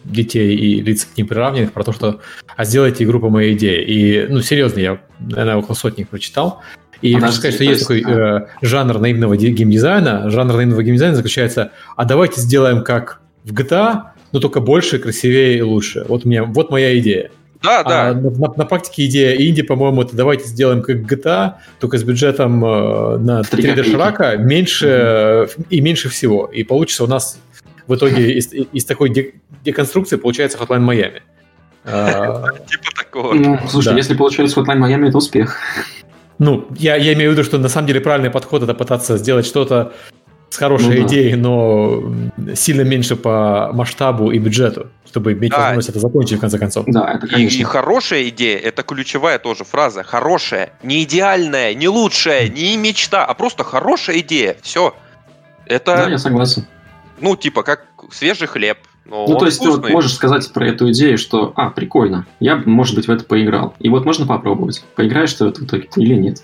детей и лиц к ним приравненных про то, что а сделайте игру по моей идее. И, ну, серьезно, я, наверное, около сотни прочитал. И хочу сказать, что есть такой э, жанр наивного геймдизайна. Жанр наивного геймдизайна заключается, а давайте сделаем как в GTA, но только больше, красивее и лучше. Вот, мне, вот моя идея. Да, да. А на, на, на практике идея инди, по-моему, это давайте сделаем как GTA, только с бюджетом э, на 3D Шрака меньше mm-hmm. и меньше всего. И получится у нас в итоге из, из такой деконструкции получается Hotline Miami. А, типа такого. Ну, слушай, если получается Hotline Miami, это успех. Ну, я, я имею в виду, что на самом деле правильный подход это пытаться сделать что-то с хорошей ну, идеей, да. но сильно меньше по масштабу и бюджету, чтобы иметь да. возможность это закончить в конце концов. Да, это конечно. И, и хорошая идея, это ключевая тоже фраза. Хорошая, не идеальная, не лучшая, не мечта, а просто хорошая идея. Все. Это... Да, я согласен. Ну, типа, как свежий хлеб. Но ну, то есть вкусный. ты вот можешь сказать про эту идею, что, а, прикольно, я, может быть, в это поиграл. И вот можно попробовать. Поиграешь ты в это в итоге или нет.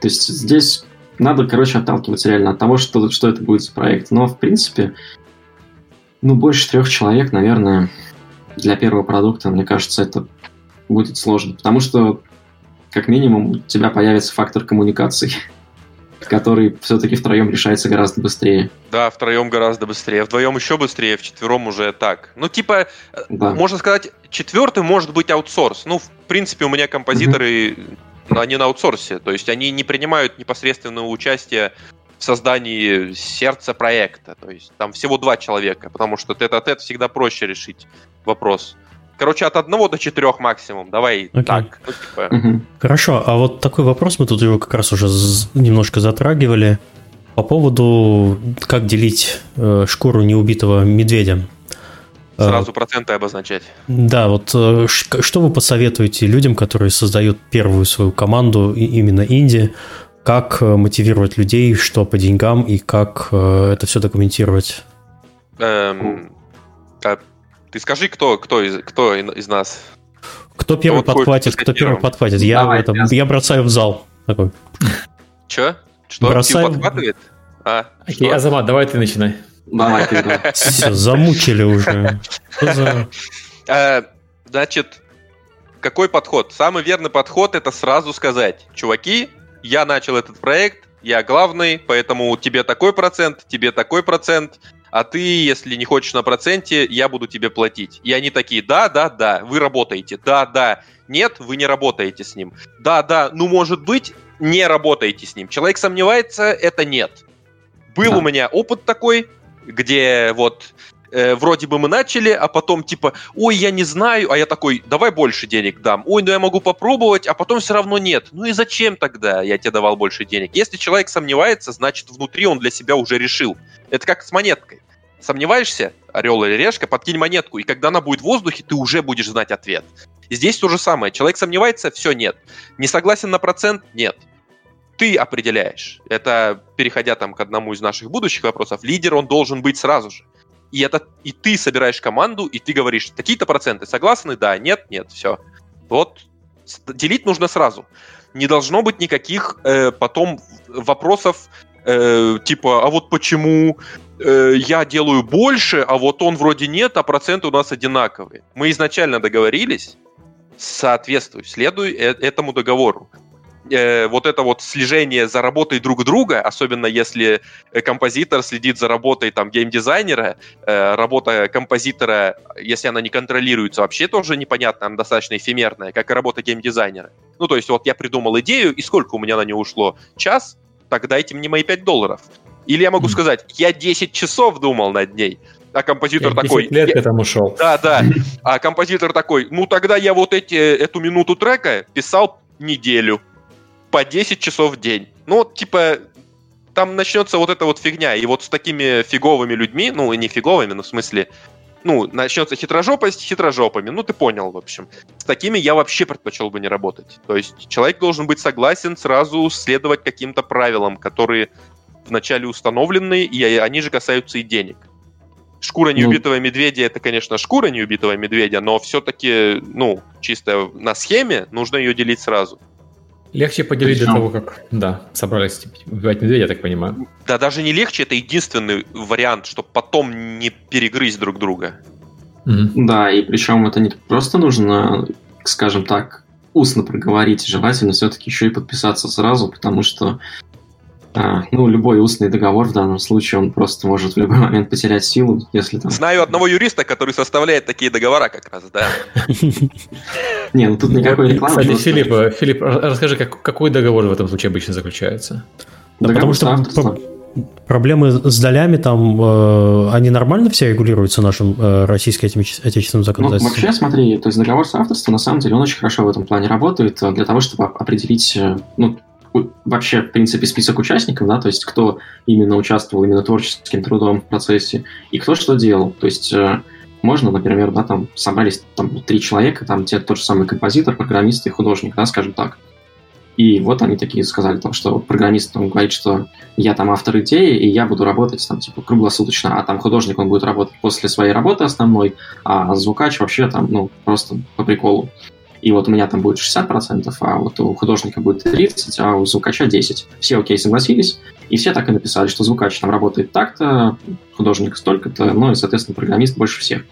То есть здесь надо, короче, отталкиваться реально от того, что, что это будет за проект. Но, в принципе, ну, больше трех человек, наверное, для первого продукта, мне кажется, это будет сложно. Потому что, как минимум, у тебя появится фактор коммуникации, который все-таки втроем решается гораздо быстрее. Да, втроем гораздо быстрее. Вдвоем еще быстрее, в четвером уже так. Ну, типа, да. можно сказать, четвертый может быть аутсорс. Ну, в принципе, у меня композиторы mm они на аутсорсе, то есть они не принимают непосредственного участия в создании сердца проекта. То есть там всего два человека, потому что тет-а-тет всегда проще решить вопрос. Короче, от одного до четырех максимум. Давай okay. так. Ну, типа... угу. Хорошо, а вот такой вопрос мы тут его как раз уже немножко затрагивали по поводу, как делить э, шкуру неубитого медведя. Сразу а, проценты обозначать. Да, вот э, что вы посоветуете людям, которые создают первую свою команду, именно инди, как э, мотивировать людей, что по деньгам и как э, это все документировать? Эм, а ты скажи, кто, кто, из, кто из нас? Кто первый кто подхватит, кто первый подхватит? Я, Давай, это, я бросаю в зал. Такой. Че? Что? Бросаю... подхватывает? А, Окей, Азамат, давай ты начинай. Давай, Все, замучили уже. Э, значит, какой подход? Самый верный подход это сразу сказать, чуваки, я начал этот проект, я главный, поэтому тебе такой процент, тебе такой процент, а ты, если не хочешь на проценте, я буду тебе платить. И они такие, да, да, да, вы работаете, да, да, нет, вы не работаете с ним. Да, да, ну может быть, не работаете с ним. Человек сомневается, это нет. Был да. у меня опыт такой, где вот э, вроде бы мы начали, а потом типа, ой, я не знаю, а я такой, давай больше денег дам. Ой, ну я могу попробовать, а потом все равно нет. Ну и зачем тогда я тебе давал больше денег? Если человек сомневается, значит внутри он для себя уже решил. Это как с монеткой. Сомневаешься, орел или решка, подкинь монетку, и когда она будет в воздухе, ты уже будешь знать ответ. Здесь то же самое. Человек сомневается, все, нет. Не согласен на процент, нет ты определяешь. Это, переходя там к одному из наших будущих вопросов, лидер, он должен быть сразу же. И, это, и ты собираешь команду, и ты говоришь, такие-то проценты согласны, да, нет, нет, все. Вот делить нужно сразу. Не должно быть никаких э, потом вопросов э, типа, а вот почему э, я делаю больше, а вот он вроде нет, а проценты у нас одинаковые. Мы изначально договорились, соответствуй, следуй э этому договору э, вот это вот слежение за работой друг друга, особенно если э, композитор следит за работой там геймдизайнера, э, работа композитора, если она не контролируется, вообще тоже непонятно, она достаточно эфемерная, как и работа геймдизайнера. Ну, то есть вот я придумал идею, и сколько у меня на нее ушло? Час? Так дайте мне мои 5 долларов. Или я могу сказать, я 10 часов думал над ней, а композитор такой... лет я... к этому шел. Да, да. А композитор такой, ну тогда я вот эти, эту минуту трека писал неделю по 10 часов в день. Ну, типа, там начнется вот эта вот фигня. И вот с такими фиговыми людьми, ну, не фиговыми, но в смысле, ну, начнется хитрожопость хитрожопами. Ну, ты понял, в общем. С такими я вообще предпочел бы не работать. То есть человек должен быть согласен сразу следовать каким-то правилам, которые вначале установлены, и они же касаются и денег. Шкура ну. неубитого ну, медведя это, конечно, шкура неубитого медведя, но все-таки, ну, чисто на схеме нужно ее делить сразу. Легче поделить Причем... до того, как, да, собрались типа, убивать медведя, я так понимаю. Да, даже не легче, это единственный вариант, чтобы потом не перегрызть друг друга. Mm-hmm. Да, и причем это не просто нужно, скажем так, устно проговорить, желательно все-таки еще и подписаться сразу, потому что а, ну, любой устный договор в данном случае, он просто может в любой момент потерять силу, если там... Знаю одного юриста, который составляет такие договора как раз, да. Не, ну тут никакой рекламы. Кстати, Филипп, Филипп, расскажи, какой договор в этом случае обычно заключается? Да, потому что проблемы с долями там, э, они нормально все регулируются нашим э, российским отечественным ну, законодательством? Ну, вообще, смотри, то есть договор с авторством, на самом деле, он очень хорошо в этом плане работает э, для того, чтобы определить, ну, вообще, в принципе, список участников, да, то есть кто именно участвовал именно творческим трудом в процессе и кто что делал. То есть э, можно, например, да, там собрались там три человека, там те тот же самый композитор, программист и художник, да, скажем так. И вот они такие сказали, там, что программист он говорит, что я там автор идеи, и я буду работать там типа круглосуточно, а там художник он будет работать после своей работы основной, а звукач вообще там, ну, просто по приколу. И вот у меня там будет 60%, а вот у художника будет 30%, а у звукача 10%. Все окей, согласились, и все так и написали, что звукач там работает так-то, художник столько-то, ну и, соответственно, программист больше всех.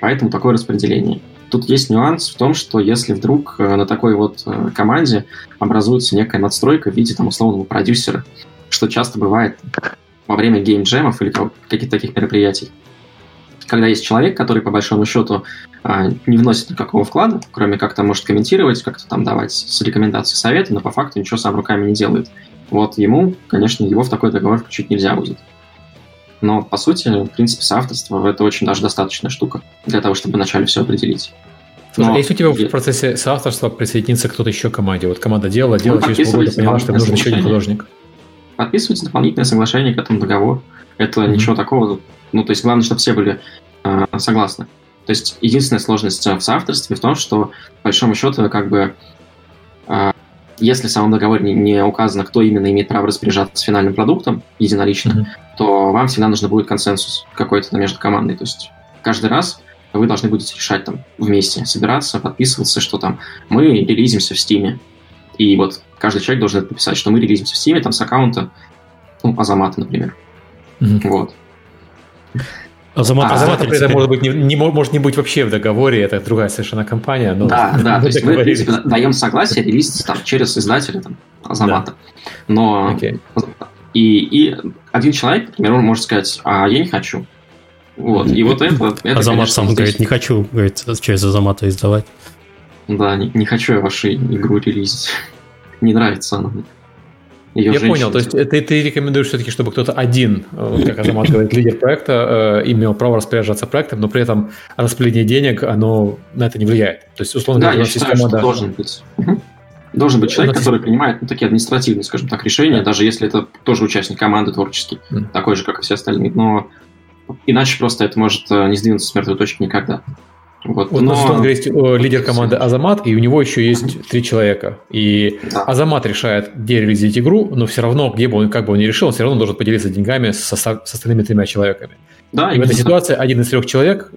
Поэтому такое распределение. Тут есть нюанс в том, что если вдруг э, на такой вот э, команде образуется некая надстройка в виде там условного продюсера, что часто бывает во время геймджемов или каких-то таких мероприятий, когда есть человек, который по большому счету а, не вносит никакого вклада, кроме как там может комментировать, как-то там давать с рекомендации советы, но по факту ничего сам руками не делает. Вот ему, конечно, его в такой договор включить нельзя будет. Но, по сути, в принципе, соавторство — это очень даже достаточная штука для того, чтобы вначале все определить. Слушай, Но... а если у тебя в процессе соавторства присоединится кто-то еще к команде? Вот команда делала, делала, ну, через полгода поняла, что нужен еще один художник. Подписывается дополнительное соглашение к этому договору. Это mm-hmm. ничего такого. Ну, то есть главное, чтобы все были э, согласны. То есть единственная сложность в соавторстве в том, что, по большому счету, как бы э, если в самом договоре не, не указано, кто именно имеет право распоряжаться финальным продуктом единолично, mm-hmm то вам всегда нужно будет консенсус какой-то между командой. То есть каждый раз вы должны будете решать там вместе, собираться, подписываться, что там мы релизимся в Стиме. И вот каждый человек должен это написать, что мы релизимся в Стиме там с аккаунта, ну, Азамата, например. Mm-hmm. Вот. Азамат, а, Азамат при этом может, быть, не, не, может не быть вообще в договоре, это другая совершенно компания. Но да, да, то есть мы, в принципе, даем согласие релизиться там, через издателя там, Азамата. Да. Но okay. И, и один человек, например, он может сказать, а я не хочу. Вот, и вот это... это Азамат конечно, сам здесь... говорит, не хочу, говорит, через Азамата издавать. Да, не, не хочу я вашу игру релизить. Не нравится она мне. Ее Я понял, то есть ты, ты рекомендуешь все-таки, чтобы кто-то один, вот как Азамат говорит, лидер проекта, э, имел право распоряжаться проектом, но при этом распределение денег, оно на это не влияет. То есть, условно да, говоря, я считаю, команда... что должен быть. Угу. Должен быть человек, который принимает ну, такие административные, скажем так, решения, даже если это тоже участник команды творческий, mm. такой же, как и все остальные. Но иначе просто это может э, не сдвинуться с мертвой точки никогда. Вот, вот но... он говорит, лидер команды Азамат, и у него еще есть три человека. И да. Азамат решает, где реализовать игру, но все равно, где бы он, как бы он ни решил, он все равно должен поделиться деньгами со, с остальными тремя человеками. Да, и в этой ситуации один из трех человек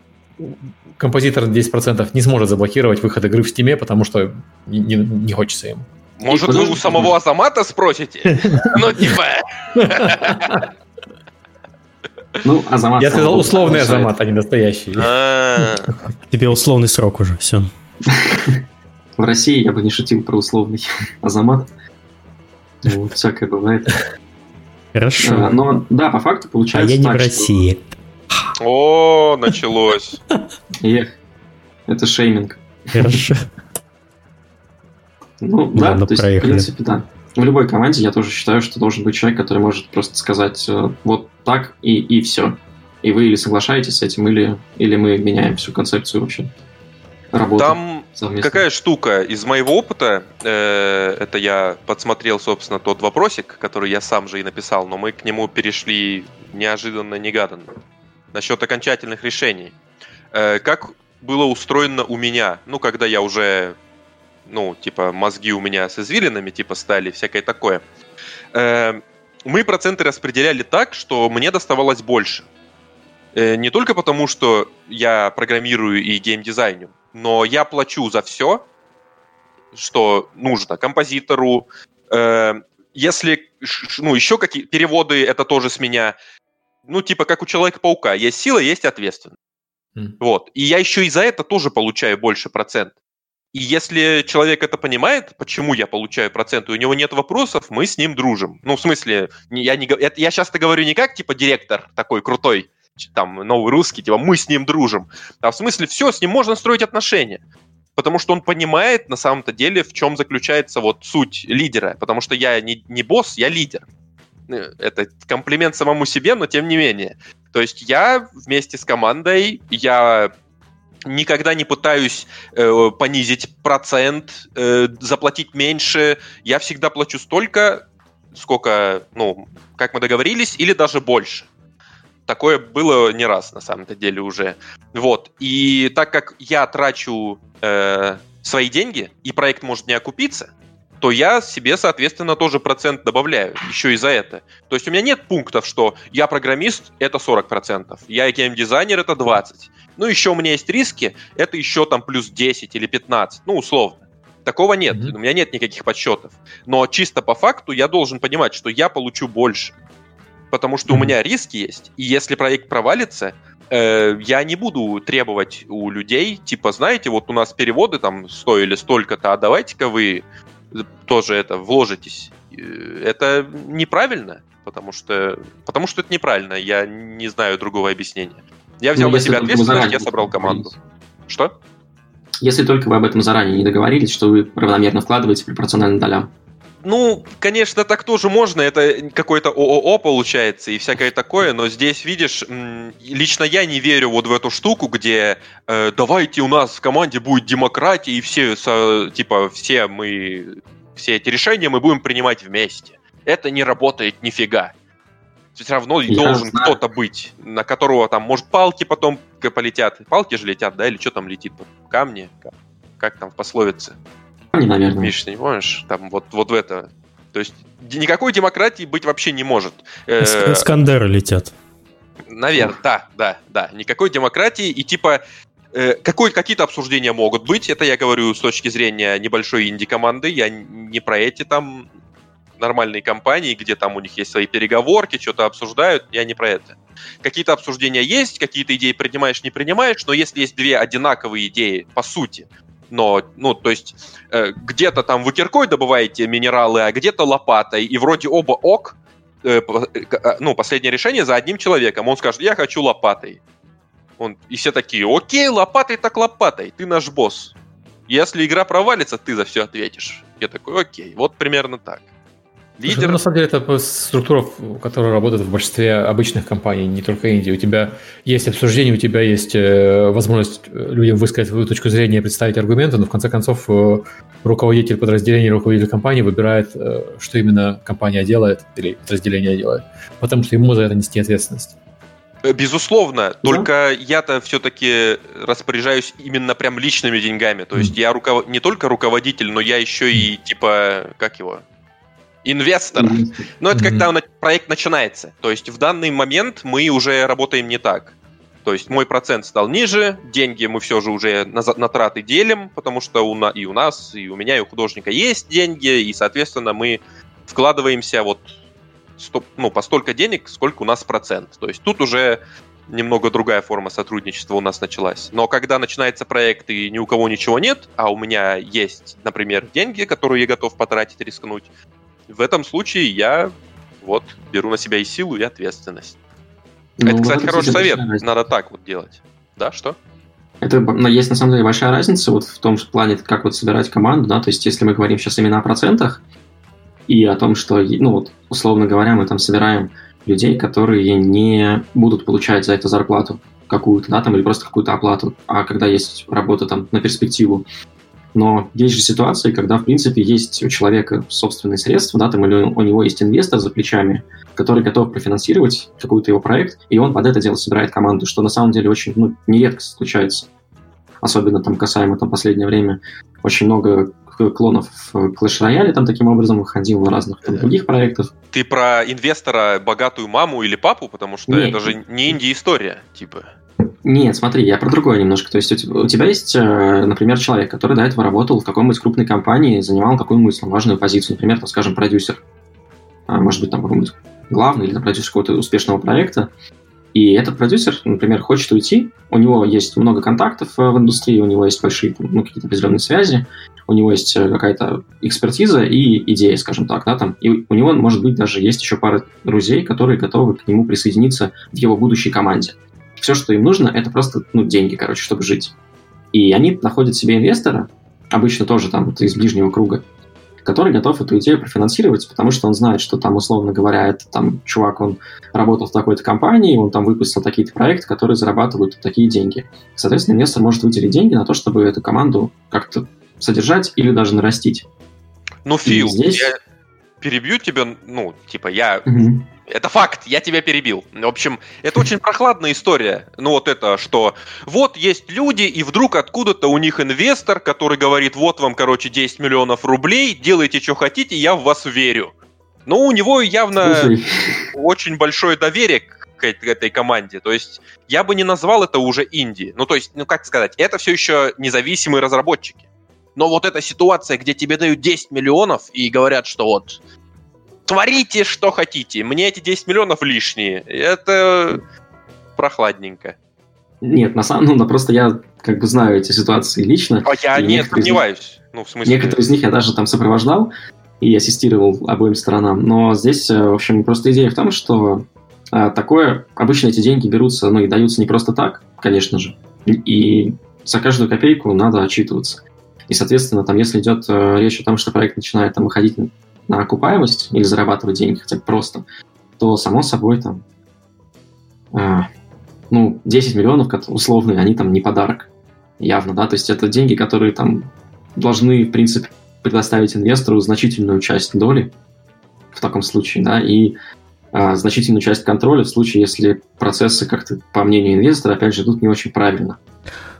композитор 10% не сможет заблокировать выход игры в стиме, потому что не, не, не хочется им. Может, вы у самого Азамата спросите? Ну, типа... Ну, Азамат... Я сказал условный Азамат, а не настоящий. А. Тебе условный срок уже, все. В России я бы не шутил про условный Азамат. Ну, всякое бывает. Хорошо. А, но да, по факту получается. А я не в России. О, началось. Эх, это шейминг. Хорошо. Ну да, то есть, в принципе, да. В любой команде я тоже считаю, что должен быть человек, который может просто сказать э, вот так и, и все. И вы или соглашаетесь с этим, или, или мы меняем всю концепцию вообще работы. Там совместно. какая штука из моего опыта, э, это я подсмотрел, собственно, тот вопросик, который я сам же и написал, но мы к нему перешли неожиданно, негаданно насчет окончательных решений. Э, как было устроено у меня, ну, когда я уже, ну, типа, мозги у меня с извилинами, типа, стали, всякое такое. Э, мы проценты распределяли так, что мне доставалось больше. Э, не только потому, что я программирую и геймдизайню, но я плачу за все, что нужно композитору. Если, ну, еще какие переводы, это тоже с меня ну, типа, как у Человека-паука, есть сила, есть ответственность. Mm. Вот. И я еще и за это тоже получаю больше процент. И если человек это понимает, почему я получаю процент, и у него нет вопросов, мы с ним дружим. Ну, в смысле, я, не, я сейчас это говорю не как, типа, директор такой крутой, там, новый русский, типа, мы с ним дружим. А в смысле, все, с ним можно строить отношения. Потому что он понимает на самом-то деле, в чем заключается вот суть лидера. Потому что я не, не босс, я лидер. Э, это комплимент самому себе, но тем не менее. То есть я вместе с командой, я никогда не пытаюсь э, понизить процент, э, заплатить меньше. Я всегда плачу столько, сколько, ну, как мы договорились, или даже больше. Такое было не раз, на самом-то деле, уже. Вот. И так как я трачу э, свои деньги, и проект может не окупиться, то я себе, соответственно, тоже процент добавляю, еще и за это. То есть у меня нет пунктов, что я программист, это 40%, я геймдизайнер, это 20%. Ну, еще у меня есть риски, это еще там плюс 10 или 15, ну, условно. Такого нет, mm-hmm. у меня нет никаких подсчетов. Но чисто по факту я должен понимать, что я получу больше потому что у меня риски есть, и если проект провалится, э, я не буду требовать у людей, типа, знаете, вот у нас переводы там стоили столько-то, а давайте-ка вы тоже это вложитесь. Это неправильно, потому что, потому что это неправильно, я не знаю другого объяснения. Я взял ну, на себя ответственность, я собрал команду. Что? Если только вы об этом заранее не договорились, что вы равномерно вкладываете пропорционально долям. Ну, конечно, так тоже можно. Это какой-то ООО получается и всякое такое, но здесь, видишь, лично я не верю вот в эту штуку, где э, давайте у нас в команде будет демократия, и все, со, типа, все мы, все эти решения мы будем принимать вместе. Это не работает нифига. Все равно я должен кто-то быть, на которого там, может, палки потом полетят. Палки же летят, да, или что там летит? Камни? Как там в пословице? Не, наверное. Миш, ты не помнишь? Там вот, вот в это. То есть никакой демократии быть вообще не может. Э, Искандеры летят. Наверное, да, да, да. Никакой демократии и типа э, какой, какие-то обсуждения могут быть. Это я говорю с точки зрения небольшой инди-команды. Я не про эти там нормальные компании, где там у них есть свои переговорки, что-то обсуждают. Я не про это. Какие-то обсуждения есть, какие-то идеи принимаешь, не принимаешь, но если есть две одинаковые идеи, по сути, но, ну, то есть, э, где-то там вы киркой добываете минералы, а где-то лопатой, и вроде оба ок, э, э, э, ну, последнее решение за одним человеком. Он скажет, я хочу лопатой. Он, и все такие, окей, лопатой так лопатой, ты наш босс. Если игра провалится, ты за все ответишь. Я такой, окей, вот примерно так. Лидер... на самом деле, это структура, которая работает в большинстве обычных компаний, не только Индии. У тебя есть обсуждение, у тебя есть э, возможность э, людям высказать свою точку зрения, представить аргументы, но в конце концов э, руководитель подразделения, руководитель компании выбирает, что именно компания делает или подразделение делает, потому что ему за это нести ответственность. Безусловно, да? только я-то все-таки распоряжаюсь именно прям личными деньгами. То есть я руков... не только руководитель, но я еще и типа, как его, инвестор. Но это когда проект начинается. То есть в данный момент мы уже работаем не так. То есть мой процент стал ниже, деньги мы все же уже на, на траты делим, потому что у на, и у нас, и у меня, и у художника есть деньги, и, соответственно, мы вкладываемся вот стоп, ну, по столько денег, сколько у нас процент. То есть тут уже немного другая форма сотрудничества у нас началась. Но когда начинается проект и ни у кого ничего нет, а у меня есть, например, деньги, которые я готов потратить, рискнуть, в этом случае я вот беру на себя и силу, и ответственность. Ну, это, кстати, хороший совет. Надо так вот делать. Да, что? Это есть на самом деле большая разница вот в том плане, как вот собирать команду, да, то есть если мы говорим сейчас именно о процентах и о том, что, ну вот, условно говоря, мы там собираем людей, которые не будут получать за это зарплату какую-то, да, там, или просто какую-то оплату, а когда есть работа там на перспективу, но есть же ситуации, когда, в принципе, есть у человека собственные средства, да, там, или у него есть инвестор за плечами, который готов профинансировать какой-то его проект, и он под это дело собирает команду, что на самом деле очень ну, нередко случается. Особенно там касаемо там последнее время очень много клонов Clash Royale там таким образом выходил разных там, других проектов. Ты про инвестора богатую маму или папу, потому что Нет. это же не инди-история, типа. Нет, смотри, я про другое немножко. То есть у тебя есть, э, например, человек, который до этого работал в какой-нибудь крупной компании, занимал какую-нибудь важную позицию, например, там, скажем, продюсер. А, может быть, там какой-нибудь главный или там, продюсер какого-то успешного проекта. И этот продюсер, например, хочет уйти, у него есть много контактов э, в индустрии, у него есть большие ну, какие-то определенные связи, у него есть э, какая-то экспертиза и идея, скажем так, да, там. И у него, может быть, даже есть еще пара друзей, которые готовы к нему присоединиться в его будущей команде. Все, что им нужно, это просто ну, деньги, короче, чтобы жить. И они находят себе инвестора, обычно тоже там вот из ближнего круга, который готов эту идею профинансировать, потому что он знает, что там, условно говоря, это там чувак, он работал в такой-то компании, он там выпустил такие-то проекты, которые зарабатывают такие деньги. Соответственно, инвестор может выделить деньги на то, чтобы эту команду как-то содержать или даже нарастить. Ну, Фил, здесь... я перебью тебя, ну, типа, я... Угу. Это факт, я тебя перебил. В общем, это очень прохладная история. Ну вот это, что вот есть люди, и вдруг откуда-то у них инвестор, который говорит, вот вам, короче, 10 миллионов рублей, делайте, что хотите, я в вас верю. Но у него явно Слушай. очень большое доверие к этой команде. То есть я бы не назвал это уже инди. Ну, то есть, ну как сказать, это все еще независимые разработчики. Но вот эта ситуация, где тебе дают 10 миллионов и говорят, что вот творите, что хотите. Мне эти 10 миллионов лишние. Это прохладненько. Нет, на самом деле, ну, просто я как бы знаю эти ситуации лично. А я не сомневаюсь. Ну, в смысле... Некоторые из них я даже там сопровождал и ассистировал обоим сторонам. Но здесь, э, в общем, просто идея в том, что а, такое, обычно эти деньги берутся, ну и даются не просто так, конечно же. И за каждую копейку надо отчитываться. И, соответственно, там, если идет э, речь о том, что проект начинает там выходить на окупаемость или зарабатывать деньги хотя бы просто, то, само собой, там, э, ну, 10 миллионов условные, они там не подарок, явно, да, то есть это деньги, которые там должны, в принципе, предоставить инвестору значительную часть доли в таком случае, да, и а, значительную часть контроля в случае, если процессы, как-то, по мнению инвестора, опять же, идут не очень правильно.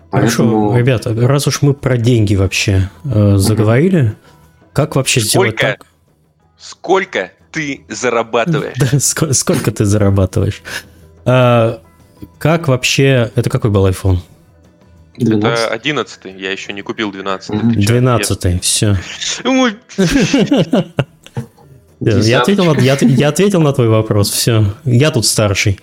Поэтому... Хорошо, ребята, раз уж мы про деньги вообще э, заговорили, угу. как вообще Сколько? сделать так? Сколько ты зарабатываешь? Да, сколько, сколько ты зарабатываешь? А, как вообще... Это какой был iPhone? 12. Это 11 я еще не купил 12 -й. 12 все. Я ответил, на, я, я ответил на твой вопрос, все. Я тут старший.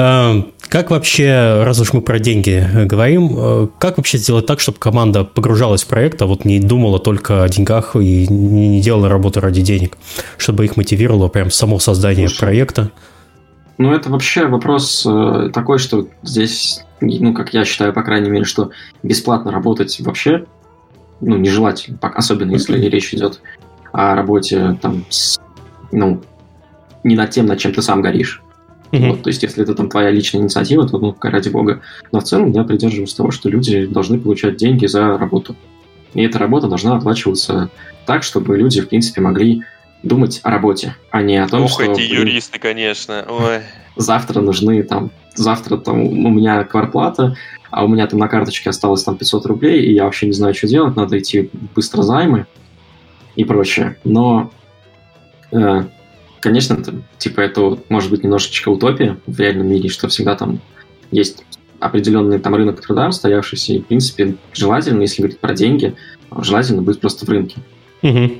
Эм, как вообще, раз уж мы про деньги говорим, э, как вообще сделать так, чтобы команда погружалась в проект, а вот не думала только о деньгах и не делала работу ради денег, чтобы их мотивировало прям само создание Слушай, проекта? Ну, это вообще вопрос э, такой, что здесь, ну, как я считаю, по крайней мере, что бесплатно работать вообще, ну, нежелательно, особенно если речь идет о работе там с, ну, не над тем, над чем ты сам горишь. Mm-hmm. Вот, то есть, если это там твоя личная инициатива, то, ну, ради бога. Но в целом я придерживаюсь того, что люди должны получать деньги за работу. И эта работа должна оплачиваться так, чтобы люди, в принципе, могли думать о работе, а не о том, Ох, что... эти блин, юристы, конечно. Ой. Завтра нужны там... Завтра там у меня кварплата, а у меня там на карточке осталось там 500 рублей, и я вообще не знаю, что делать, надо идти быстро займы и прочее. Но э, Конечно, это, типа, это может быть немножечко утопия в реальном мире, что всегда там есть определенный там рынок труда устоявшийся, и, в принципе, желательно, если говорить про деньги, желательно быть просто в рынке. Угу.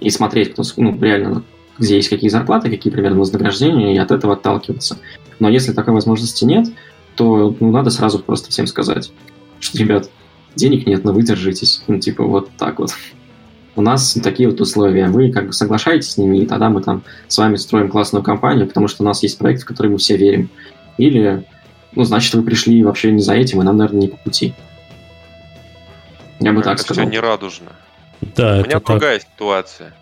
И смотреть, кто, ну, реально, где есть какие зарплаты, какие примерно вознаграждения, и от этого отталкиваться. Но если такой возможности нет, то ну, надо сразу просто всем сказать, что, ребят, денег нет, но вы держитесь. Ну, типа, вот так вот у нас такие вот условия, вы как бы соглашаетесь с ними, и тогда мы там с вами строим классную компанию, потому что у нас есть проект, в который мы все верим. Или, ну, значит, вы пришли вообще не за этим, и нам, наверное, не по пути. Я бы так сказал. Это не радужно. Да, У меня другая так. ситуация.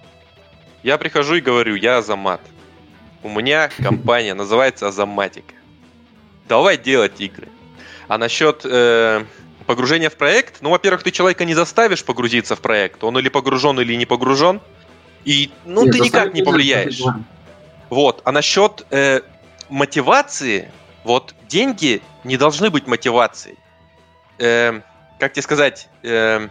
Я прихожу и говорю, я Азамат. У меня компания называется Азаматика. Давай делать игры. А насчет э, Погружение в проект, ну, во-первых, ты человека не заставишь погрузиться в проект. Он или погружен, или не погружен. И, ну, Нет, ты никак не повлияешь. Вот. А насчет э, мотивации, вот деньги не должны быть мотивацией. Э, как тебе сказать? Э,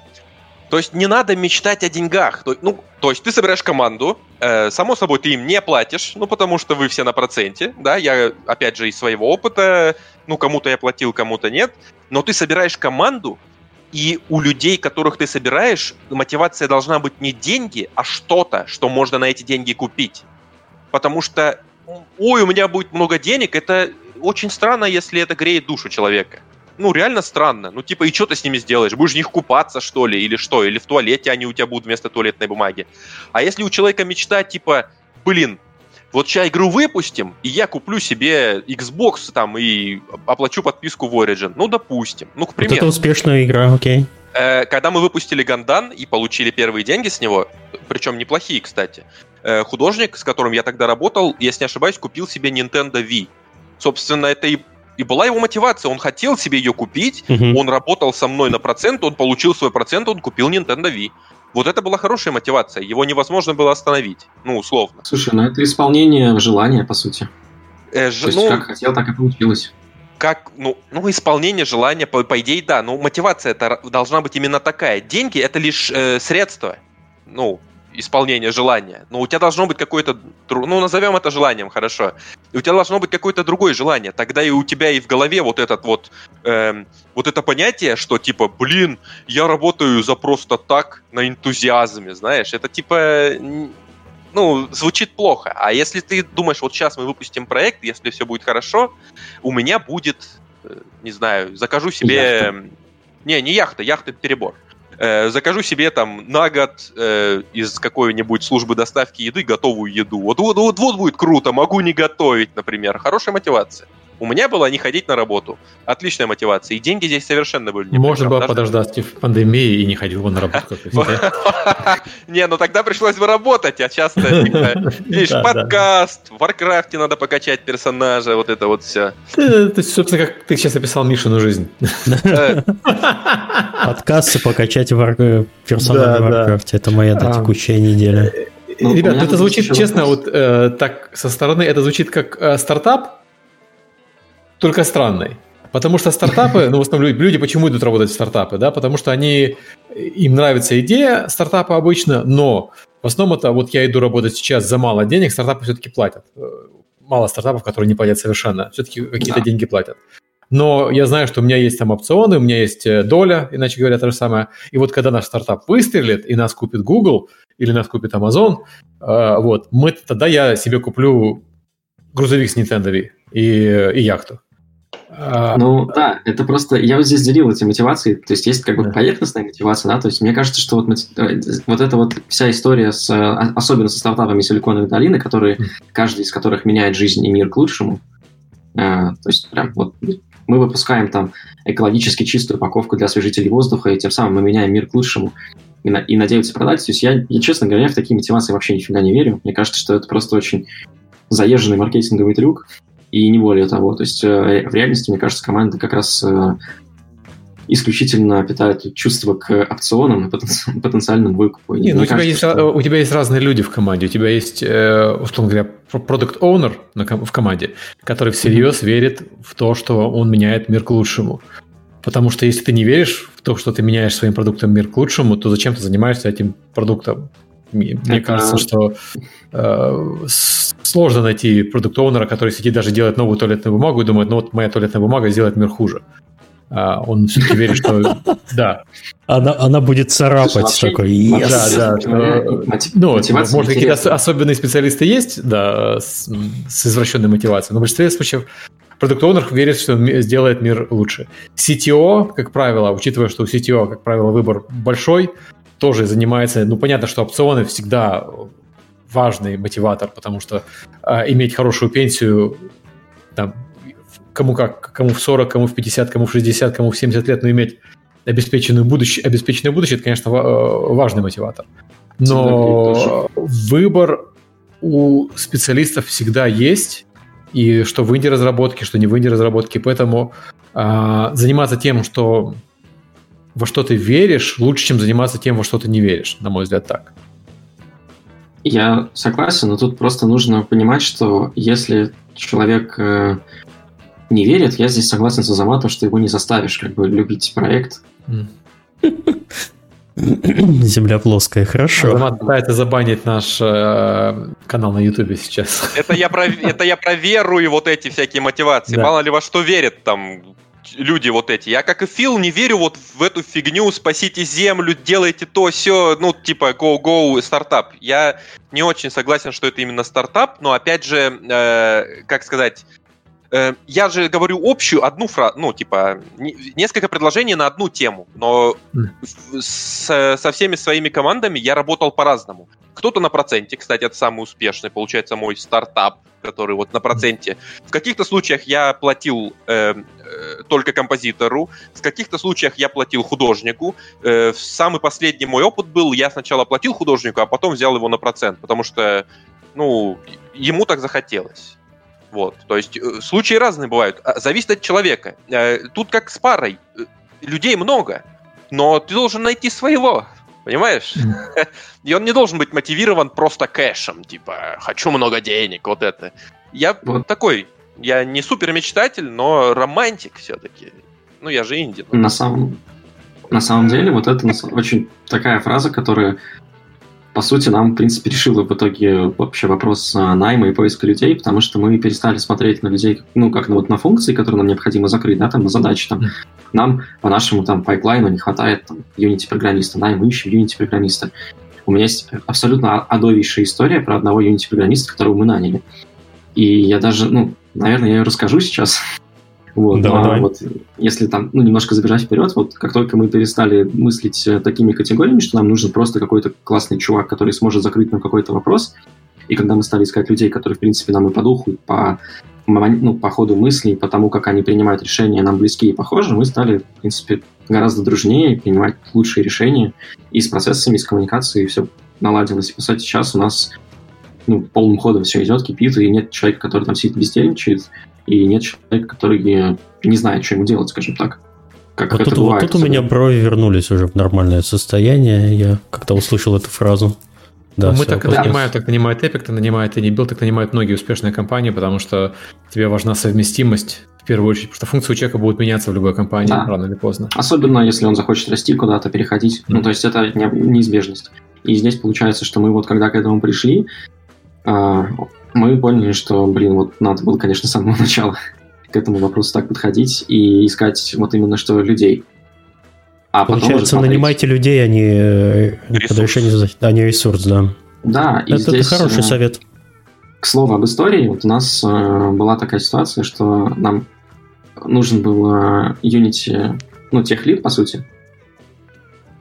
то есть не надо мечтать о деньгах. То, ну, то есть ты собираешь команду, э, само собой ты им не платишь, ну потому что вы все на проценте, да, я опять же из своего опыта, ну кому-то я платил, кому-то нет, но ты собираешь команду, и у людей, которых ты собираешь, мотивация должна быть не деньги, а что-то, что можно на эти деньги купить. Потому что, ой, у меня будет много денег, это очень странно, если это греет душу человека ну, реально странно. Ну, типа, и что ты с ними сделаешь? Будешь в них купаться, что ли, или что? Или в туалете они у тебя будут вместо туалетной бумаги? А если у человека мечта, типа, блин, вот сейчас игру выпустим, и я куплю себе Xbox там и оплачу подписку в Origin. Ну, допустим. Ну, к примеру. Вот это успешная игра, окей. Э, когда мы выпустили Гандан и получили первые деньги с него, причем неплохие, кстати, э, художник, с которым я тогда работал, если не ошибаюсь, купил себе Nintendo Wii. Собственно, это и и была его мотивация. Он хотел себе ее купить, угу. он работал со мной на процент, он получил свой процент, он купил Nintendo Wii. Вот это была хорошая мотивация. Его невозможно было остановить. Ну, условно. Слушай, ну это исполнение желания, по сути. Э, ж, То есть, ну, как хотел, так и получилось как, ну, ну, исполнение желания, по, по идее, да, но мотивация это должна быть именно такая. Деньги это лишь э, средство, ну, исполнения желания. Но у тебя должно быть какое-то, ну, назовем это желанием, хорошо. И у тебя должно быть какое-то другое желание. Тогда и у тебя и в голове вот этот вот, э, вот это понятие, что типа, блин, я работаю за просто так на энтузиазме, знаешь, это типа ну, звучит плохо. А если ты думаешь, вот сейчас мы выпустим проект, если все будет хорошо, у меня будет, э, не знаю, закажу себе... Яхта. Не, не яхта, яхта перебор. Э, закажу себе там на год э, из какой-нибудь службы доставки еды готовую еду. Вот, вот, вот, вот будет круто, могу не готовить, например. Хорошая мотивация. У меня было не ходить на работу. Отличная мотивация. И деньги здесь совершенно были не Можно было подождать в пандемии и не ходил бы на работу. Не, ну тогда пришлось бы работать, а часто, видишь, подкаст, в Варкрафте надо покачать персонажа, вот это вот все. То есть, собственно, как ты сейчас описал Мишину жизнь. Подкасты покачать персонажа в Варкрафте, это моя а. текущая неделя. Ну, Ребят, это звучит, честно, вот э, так со стороны, это звучит как э, стартап, только странной. Потому что стартапы, ну, в основном люди, почему идут работать в стартапы, да, потому что они, им нравится идея стартапа обычно, но в основном это вот я иду работать сейчас за мало денег, стартапы все-таки платят. Э, мало стартапов, которые не платят совершенно, все-таки какие-то да. деньги платят. Но я знаю, что у меня есть там опционы, у меня есть э, доля, иначе говоря, то же самое. И вот когда наш стартап выстрелит, и нас купит Google или нас купит Amazon, э, вот, мы, тогда я себе куплю грузовик с Nintendo Wii и, и яхту. А, ну да, это просто, я вот здесь делил эти мотивации, то есть есть как бы поверхностная мотивация, да, то есть мне кажется, что вот, э, вот эта вот вся история с, а, особенно со стартапами Силиконовой долины, которые, каждый из которых меняет жизнь и мир к лучшему, э, то есть прям вот мы выпускаем там экологически чистую упаковку для освежителей воздуха, и тем самым мы меняем мир к лучшему и, на, и надеемся продать. То есть я, я, честно говоря, в такие мотивации вообще нифига не верю. Мне кажется, что это просто очень заезженный маркетинговый трюк, и не более того. То есть э, в реальности, мне кажется, команда как раз э, исключительно питает чувство к опционам и потенциальному выкупу. Не, ну, у, тебя есть, что... у тебя есть разные люди в команде. У тебя есть, э, условно говоря, продукт оунер в команде, который всерьез mm-hmm. верит в то, что он меняет мир к лучшему. Потому что если ты не веришь в то, что ты меняешь своим продуктом мир к лучшему, то зачем ты занимаешься этим продуктом? Мне это... кажется, что э, сложно найти продукт оунера который сидит даже делает новую туалетную бумагу и думает, ну вот моя туалетная бумага сделает мир хуже. А он все-таки верит, что да. Она, она будет царапать Слушай, такой. Yes. Да, да. Что, ну, может, какие-то особенные специалисты есть, да, с, с извращенной мотивацией, но в большинстве случаев продукт оунер верит, что он сделает мир лучше. CTO, как правило, учитывая, что у CTO, как правило, выбор большой, тоже занимается, ну, понятно, что опционы всегда важный мотиватор, потому что э, иметь хорошую пенсию, там, кому как, кому в 40, кому в 50, кому в 60, кому в 70 лет, но иметь обеспеченную будущее, обеспеченное будущее, это, конечно, важный мотиватор. Но выбор у специалистов всегда есть, и что в инди-разработке, что не в инди-разработке, поэтому э, заниматься тем, что во что ты веришь, лучше, чем заниматься тем, во что ты не веришь, на мой взгляд, так. Я согласен, но тут просто нужно понимать, что если человек э, не верит, я здесь согласен с Азаматом, что его не заставишь как бы любить проект. Земля плоская, хорошо. Азамат пытается забанить наш э, канал на Ютубе сейчас. Это я, про, это я про веру и вот эти всякие мотивации. Да. Мало ли во что верят там люди вот эти. Я, как и Фил, не верю вот в эту фигню, спасите землю, делайте то, все, ну, типа, go-go, стартап. Я не очень согласен, что это именно стартап, но, опять же, э, как сказать, э, я же говорю общую одну фразу, ну, типа, не, несколько предложений на одну тему, но mm. с, со всеми своими командами я работал по-разному. Кто-то на проценте, кстати, это самый успешный, получается, мой стартап, который вот на проценте. В каких-то случаях я платил э, э, только композитору, в каких-то случаях я платил художнику. Э, самый последний мой опыт был, я сначала платил художнику, а потом взял его на процент, потому что, ну, ему так захотелось. Вот, то есть э, случаи разные бывают. А, зависит от человека. Э, тут как с парой. Э, людей много, но ты должен найти своего. Понимаешь? Mm. И он не должен быть мотивирован просто кэшем, типа, хочу много денег, вот это. Я вот такой, я не супер мечтатель, но романтик все-таки. Ну, я же инди. На самом, на самом деле, вот это очень такая фраза, которая, по сути, нам, в принципе, решила в итоге вообще вопрос найма и поиска людей, потому что мы перестали смотреть на людей, ну, как на, вот на функции, которые нам необходимо закрыть, да, там, на задачи, там, нам по нашему там пайплайну не хватает там, Unity-программиста, и мы ищем Unity-программиста. У меня есть абсолютно адовейшая история про одного Unity-программиста, которого мы наняли. И я даже, ну, наверное, я ее расскажу сейчас. Вот, давай, давай. вот если там, ну, немножко забежать вперед, вот как только мы перестали мыслить э, такими категориями, что нам нужен просто какой-то классный чувак, который сможет закрыть нам какой-то вопрос, и когда мы стали искать людей, которые, в принципе, нам и по духу, и по ну, по ходу мыслей, по тому, как они принимают решения, нам близкие и похожи, мы стали, в принципе, гораздо дружнее, принимать лучшие решения и с процессами, и с коммуникацией, все наладилось. И, по сути, сейчас у нас ну, полным ходом все идет, кипит, и нет человека, который там сидит бездельничает, и нет человека, который не знает, что ему делать, скажем так. Как вот, тут, бывает, вот тут у меня брови вернулись уже в нормальное состояние. Я как-то услышал эту фразу. Да, Мы так вопрос. нанимаем, так нанимает Epic, так нанимает Anybuild, так нанимают многие успешные компании, потому что тебе важна совместимость в первую очередь, потому что функции у человека будут меняться в любой компании да. рано или поздно. Особенно если он захочет расти куда-то, переходить. Mm-hmm. Ну, то есть это неизбежность. И здесь получается, что мы вот когда к этому пришли, а, мы поняли, что, блин, вот надо было, конечно, с самого начала к этому вопросу так подходить и искать вот именно что людей. А Получается, нанимайте людей, а не э, решение, а не ресурс, да. Да, и это, здесь, это хороший э, совет. К слову об истории, вот у нас э, была такая ситуация, что нам нужен был Unity, ну, техлит, по сути.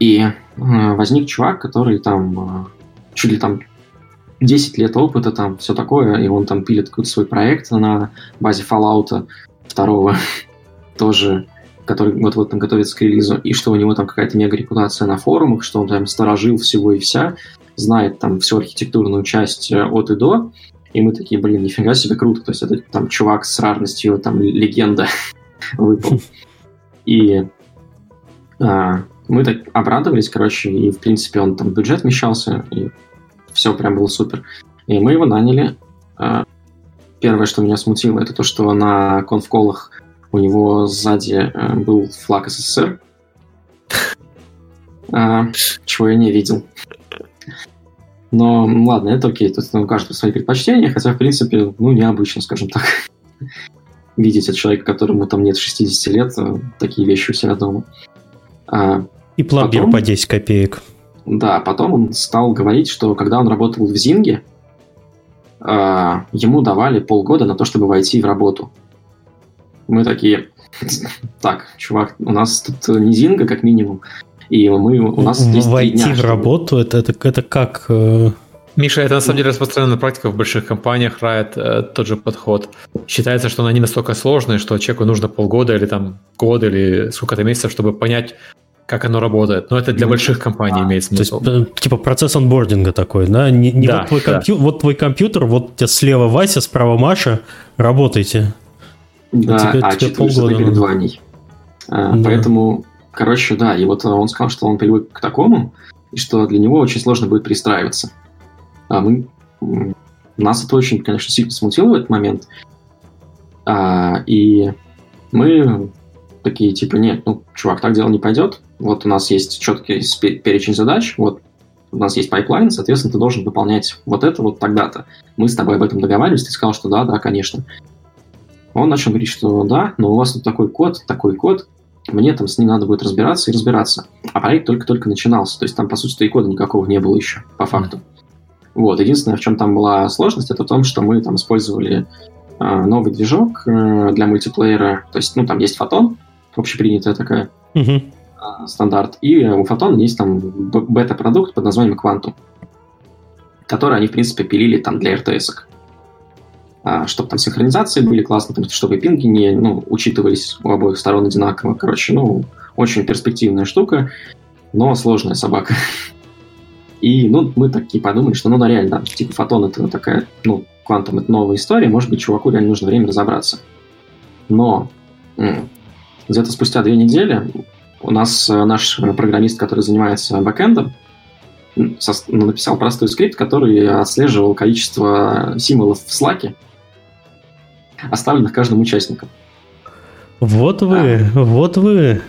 И возник чувак, который там чуть ли там 10 лет опыта, там все такое, и он там пилит какой-то свой проект на базе Fallout второго тоже который вот-вот там готовится к релизу, и что у него там какая-то мега репутация на форумах, что он там сторожил всего и вся, знает там всю архитектурную часть э, от и до, и мы такие, блин, нифига себе круто, то есть это там чувак с рарностью, там легенда выпал. И а, мы так обрадовались, короче, и в принципе он там бюджет вмещался, и все прям было супер. И мы его наняли. А, первое, что меня смутило, это то, что на конфколах у него сзади э, был флаг СССР, а, чего я не видел. Но ладно, это окей, тут у каждого свои предпочтения, хотя, в принципе, ну, необычно, скажем так, видеть от человека, которому там нет 60 лет, э, такие вещи у себя дома. А, И пломбир потом, по 10 копеек. Да, потом он стал говорить, что когда он работал в Зинге, а, ему давали полгода на то, чтобы войти в работу. Мы такие, так, чувак, у нас тут низинга как минимум, и мы, у нас здесь Войти дня, в чтобы... работу, это, это, это как... Э... Миша, это на самом деле распространенная практика в больших компаниях, Riot э, тот же подход. Считается, что они настолько сложные, что человеку нужно полгода или там год или сколько-то месяцев, чтобы понять, как оно работает. Но это для больших компаний а, имеет смысл. То есть, э, типа процесс онбординга такой, да? Не, не да, вот, твой да. компью... вот твой компьютер, вот у тебя слева Вася, справа Маша, работайте. Да, а, тебе, а тебе полгода перед Ваней. А, да. Поэтому, короче, да, и вот он сказал, что он привык к такому, и что для него очень сложно будет пристраиваться. А мы... Нас это очень, конечно, сильно смутило в этот момент. А, и мы такие, типа, нет, ну, чувак, так дело не пойдет. Вот у нас есть четкий перечень задач, вот у нас есть pipeline, соответственно, ты должен выполнять вот это вот тогда-то. Мы с тобой об этом договаривались, ты сказал, что да, да, конечно. Он начал говорить, что да, но у вас тут такой код, такой код, мне там с ним надо будет разбираться и разбираться. А проект только-только начинался, то есть там, по сути, и кода никакого не было еще, по факту. Вот, единственное, в чем там была сложность, это в том, что мы там использовали э, новый движок э, для мультиплеера, то есть, ну, там есть фотон, общепринятая такая, uh-huh. Э, стандарт, и у фотона есть там бета-продукт под названием Quantum. которые они, в принципе, пилили там для RTS. -ок. А, чтобы там синхронизации были классные, чтобы пинги не ну, учитывались у обоих сторон одинаково. Короче, ну, очень перспективная штука, но сложная собака. И, ну, мы такие подумали, что, ну, да, реально, типа фотон это такая, ну, квантом это новая история, может быть, чуваку реально нужно время разобраться. Но где-то спустя две недели у нас э, наш программист, который занимается бэкэндом, ну, написал простой скрипт, который отслеживал количество символов в слаке, оставленных каждым участником. Вот вы, а. вот вы.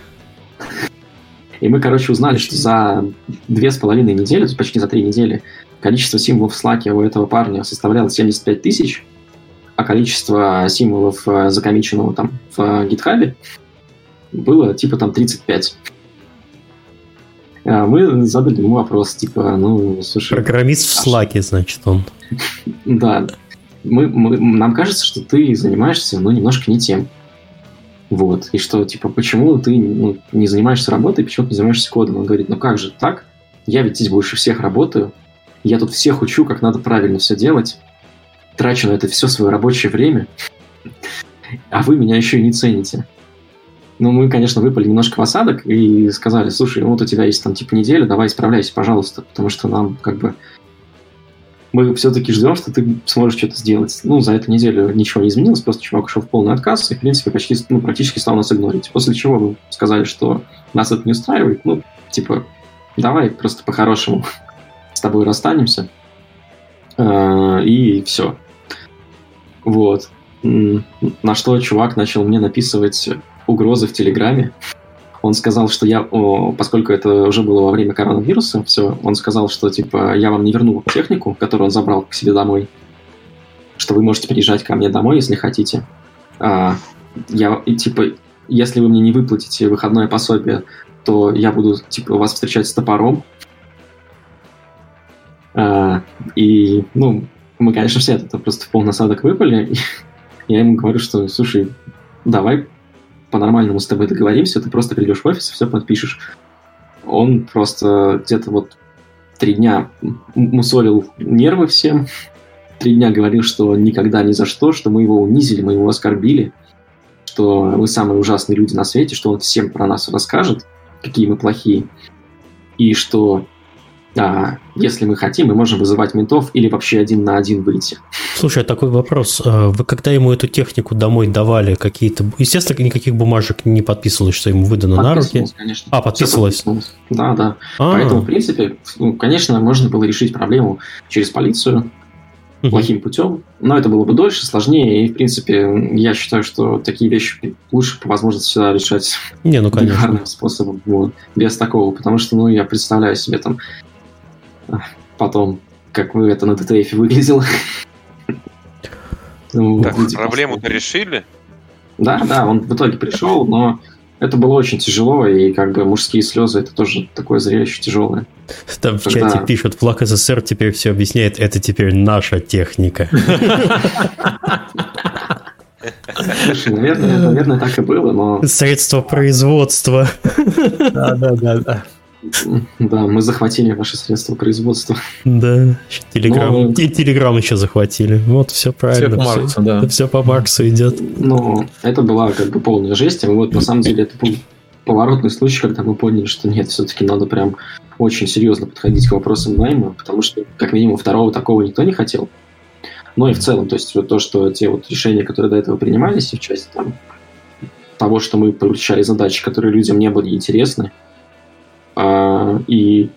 И мы, короче, узнали, что за две с половиной недели, почти за три недели, количество символов в слаке у этого парня составляло 75 тысяч, а количество символов э, закомиченного там в гитхабе было типа там 35. А мы задали ему вопрос, типа, ну, слушай... Программист в Slack, значит, он. Да. Мы, мы, нам кажется, что ты занимаешься, ну, немножко не тем. Вот. И что, типа, почему ты ну, не занимаешься работой, почему ты не занимаешься кодом? Он говорит, ну как же так? Я ведь здесь больше всех работаю. Я тут всех учу, как надо правильно все делать. Трачу на это все свое рабочее время. А вы меня еще и не цените. Ну, мы, конечно, выпали немножко в осадок и сказали, слушай, ну вот у тебя есть там типа неделя, давай исправляйся, пожалуйста, потому что нам как бы мы все-таки ждем, что ты сможешь что-то сделать. Ну, за эту неделю ничего не изменилось, просто чувак ушел в полный отказ и, в принципе, почти, ну, практически стал нас игнорить. После чего мы сказали, что нас это не устраивает, ну, типа, давай просто по-хорошему с тобой расстанемся. А, и все. Вот. На что чувак начал мне написывать угрозы в Телеграме. Он сказал, что я, поскольку это уже было во время коронавируса, все, он сказал, что типа я вам не верну технику, которую он забрал к себе домой, что вы можете приезжать ко мне домой, если хотите. А, я и, типа, если вы мне не выплатите выходное пособие, то я буду типа вас встречать с топором. А, и, ну, мы, конечно, все это просто в полный осадок выпали. я ему говорю, что, слушай, давай по-нормальному с тобой договоримся, ты просто придешь в офис все подпишешь. Он просто где-то вот три дня мусолил нервы всем, три дня говорил, что никогда ни за что, что мы его унизили, мы его оскорбили, что мы самые ужасные люди на свете, что он всем про нас расскажет, какие мы плохие, и что а, если мы хотим, мы можем вызывать ментов или вообще один на один выйти. Слушай, а такой вопрос. А вы когда ему эту технику домой давали, какие-то... Естественно, никаких бумажек не подписывалось, что ему выдано на руки? конечно. А, подписывалось? Да, да. А-а-а. Поэтому, в принципе, ну, конечно, можно было решить проблему через полицию, плохим путем, но это было бы дольше, сложнее, и, в принципе, я считаю, что такие вещи лучше по возможности всегда решать Не, ну, конечно. способом, вот, без такого, потому что, ну, я представляю себе там потом, как вы это на DTF выглядело. Ну, так, проблему-то решили? Да, да, он в итоге пришел, но это было очень тяжело, и как бы мужские слезы это тоже такое зрелище тяжелое. Там в Когда... чате пишут, флаг СССР теперь все объясняет, это теперь наша техника. Слушай, наверное, наверное, так и было, но... Средство производства. Да, да, да, да. Да, мы захватили ваши средства производства. Да, Телеграм. Но... И Телеграм еще захватили. Вот все правильно. Все по Марксу, да. Все по Марксу идет. Ну, это была как бы полная жесть. И вот на самом деле это был поворотный случай, когда мы поняли, что нет, все-таки надо прям очень серьезно подходить к вопросам найма, потому что, как минимум, второго такого никто не хотел. Но и в целом, то есть вот то, что те вот решения, которые до этого принимались, и в части там, того, что мы получали задачи, которые людям не были интересны, а, и,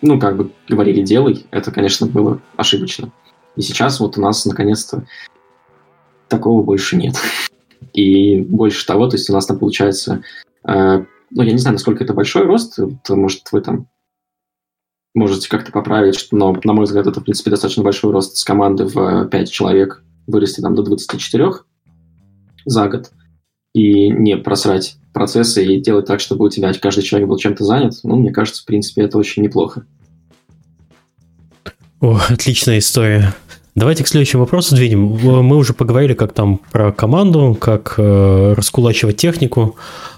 ну, как бы говорили, делай, это, конечно, было ошибочно. И сейчас вот у нас, наконец-то, такого больше нет. И больше того, то есть у нас там получается, э, ну, я не знаю, насколько это большой рост, может, вы там можете как-то поправить, но, на мой взгляд, это, в принципе, достаточно большой рост с команды в 5 человек вырасти там до 24 за год и не просрать процессы и делать так, чтобы у тебя каждый человек был чем-то занят, ну, мне кажется, в принципе, это очень неплохо. О, отличная история. Давайте к следующему вопросу двинем. Мы уже поговорили, как там про команду, как э, раскулачивать технику.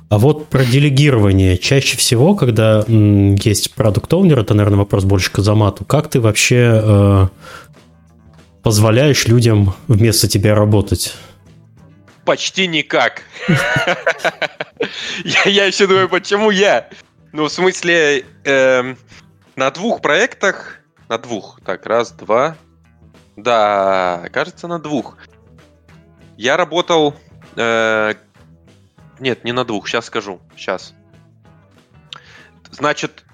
А вот про делегирование. Чаще всего, когда м, есть продукт оунер это, наверное, вопрос больше к Азамату, как ты вообще э, позволяешь людям вместо тебя работать? Почти никак. Я еще думаю, почему я? Ну, в смысле, эм, на двух проектах, на двух, так, раз, два, да, кажется, на двух. Я работал, э, нет, не на двух, сейчас скажу, сейчас. Значит,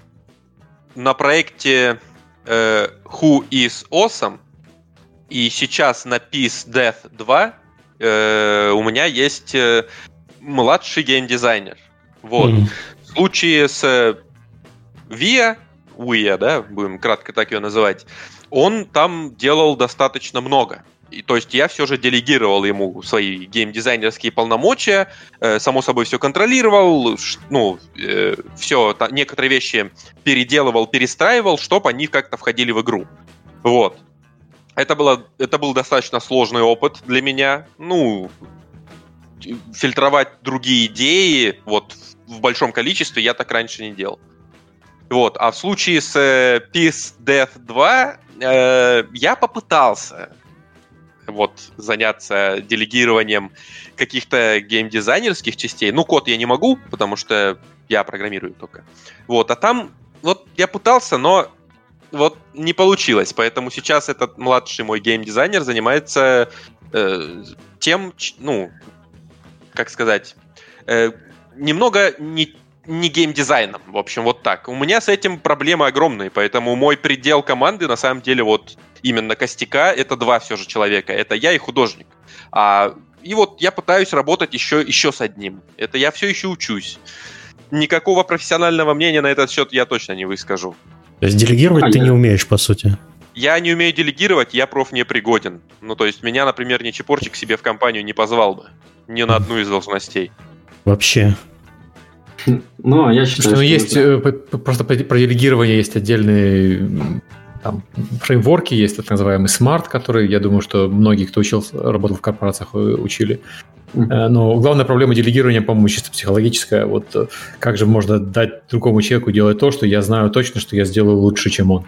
на проекте э, Who is Awesome и сейчас на Peace Death 2 э, у меня есть э, младший геймдизайнер. Вот. Mm. В случае с э, Via, Via, да, будем кратко так ее называть, он там делал достаточно много. И, то есть я все же делегировал ему свои геймдизайнерские полномочия, э, само собой все контролировал, ну, э, все, та, некоторые вещи переделывал, перестраивал, чтобы они как-то входили в игру. Вот. Это, было, это был достаточно сложный опыт для меня. Ну, фильтровать другие идеи вот в большом количестве я так раньше не делал. Вот. А в случае с э, Peace Death 2 э, я попытался вот заняться делегированием каких-то геймдизайнерских частей. Ну, код я не могу, потому что я программирую только. Вот, а там вот я пытался, но вот не получилось. Поэтому сейчас этот младший мой геймдизайнер занимается э, тем, ну, как сказать, э, немного не, не геймдизайном. В общем, вот так. У меня с этим проблемы огромные, поэтому мой предел команды на самом деле вот именно костяка это два все же человека. Это я и художник. А, и вот я пытаюсь работать еще, еще с одним. Это я все еще учусь. Никакого профессионального мнения на этот счет я точно не выскажу. То есть делегировать а ты я... не умеешь, по сути. Я не умею делегировать, я проф не пригоден. Ну, то есть меня, например, ни Чепорчик себе в компанию не позвал бы. Ни на одну из должностей. Вообще. Ну, а я считаю, что... есть, это... просто про делегирование есть отдельные там, фреймворки, есть так называемый Smart, который, я думаю, что многие, кто учился, работал в корпорациях, э, учили. Э, но главная проблема делегирования, по-моему, чисто психологическая. Вот э, как же можно дать другому человеку делать то, что я знаю точно, что я сделаю лучше, чем он.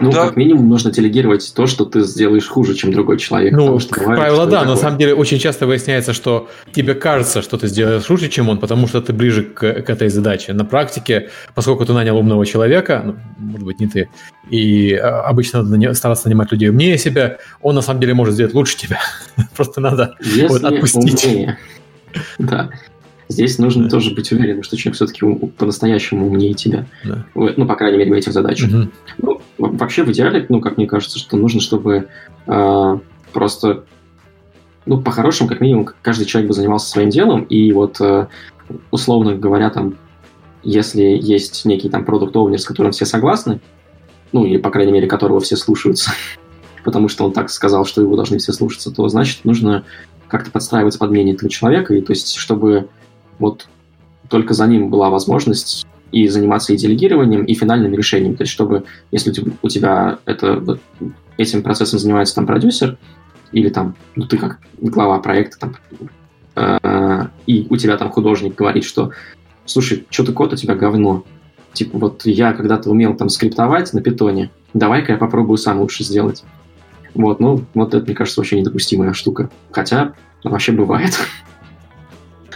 Ну, да. как минимум, нужно делегировать то, что ты сделаешь хуже, чем другой человек. Ну, что бывает, правило, да, но на самом деле очень часто выясняется, что тебе кажется, что ты сделаешь хуже, чем он, потому что ты ближе к, к этой задаче. На практике, поскольку ты нанял умного человека, ну, может быть, не ты, и а, обычно надо стараться нанимать людей умнее себя, он на самом деле может сделать лучше тебя. Просто надо вот, отпустить. Умнее. Да. Здесь нужно да. тоже быть уверенным, что человек все-таки по-настоящему умнее тебя. Да. Ну, по крайней мере, в этих задачах. Угу. Ну, вообще, в идеале, ну, как мне кажется, что нужно, чтобы э, просто, ну, по-хорошему, как минимум, каждый человек бы занимался своим делом, и вот, э, условно говоря, там, если есть некий там продукт оунер с которым все согласны, ну, или, по крайней мере, которого все слушаются, потому что он так сказал, что его должны все слушаться, то, значит, нужно как-то подстраиваться под мнение этого человека, и то есть, чтобы вот только за ним была возможность и заниматься и делегированием, и финальным решением. То есть, чтобы, если у тебя это, этим процессом занимается там продюсер, или там, ну, ты как глава проекта, там, э, и у тебя там художник говорит, что, слушай, что ты код у тебя говно. Типа, вот я когда-то умел там скриптовать на питоне, давай-ка я попробую сам лучше сделать. Вот, ну, вот это, мне кажется, вообще недопустимая штука. Хотя, вообще бывает.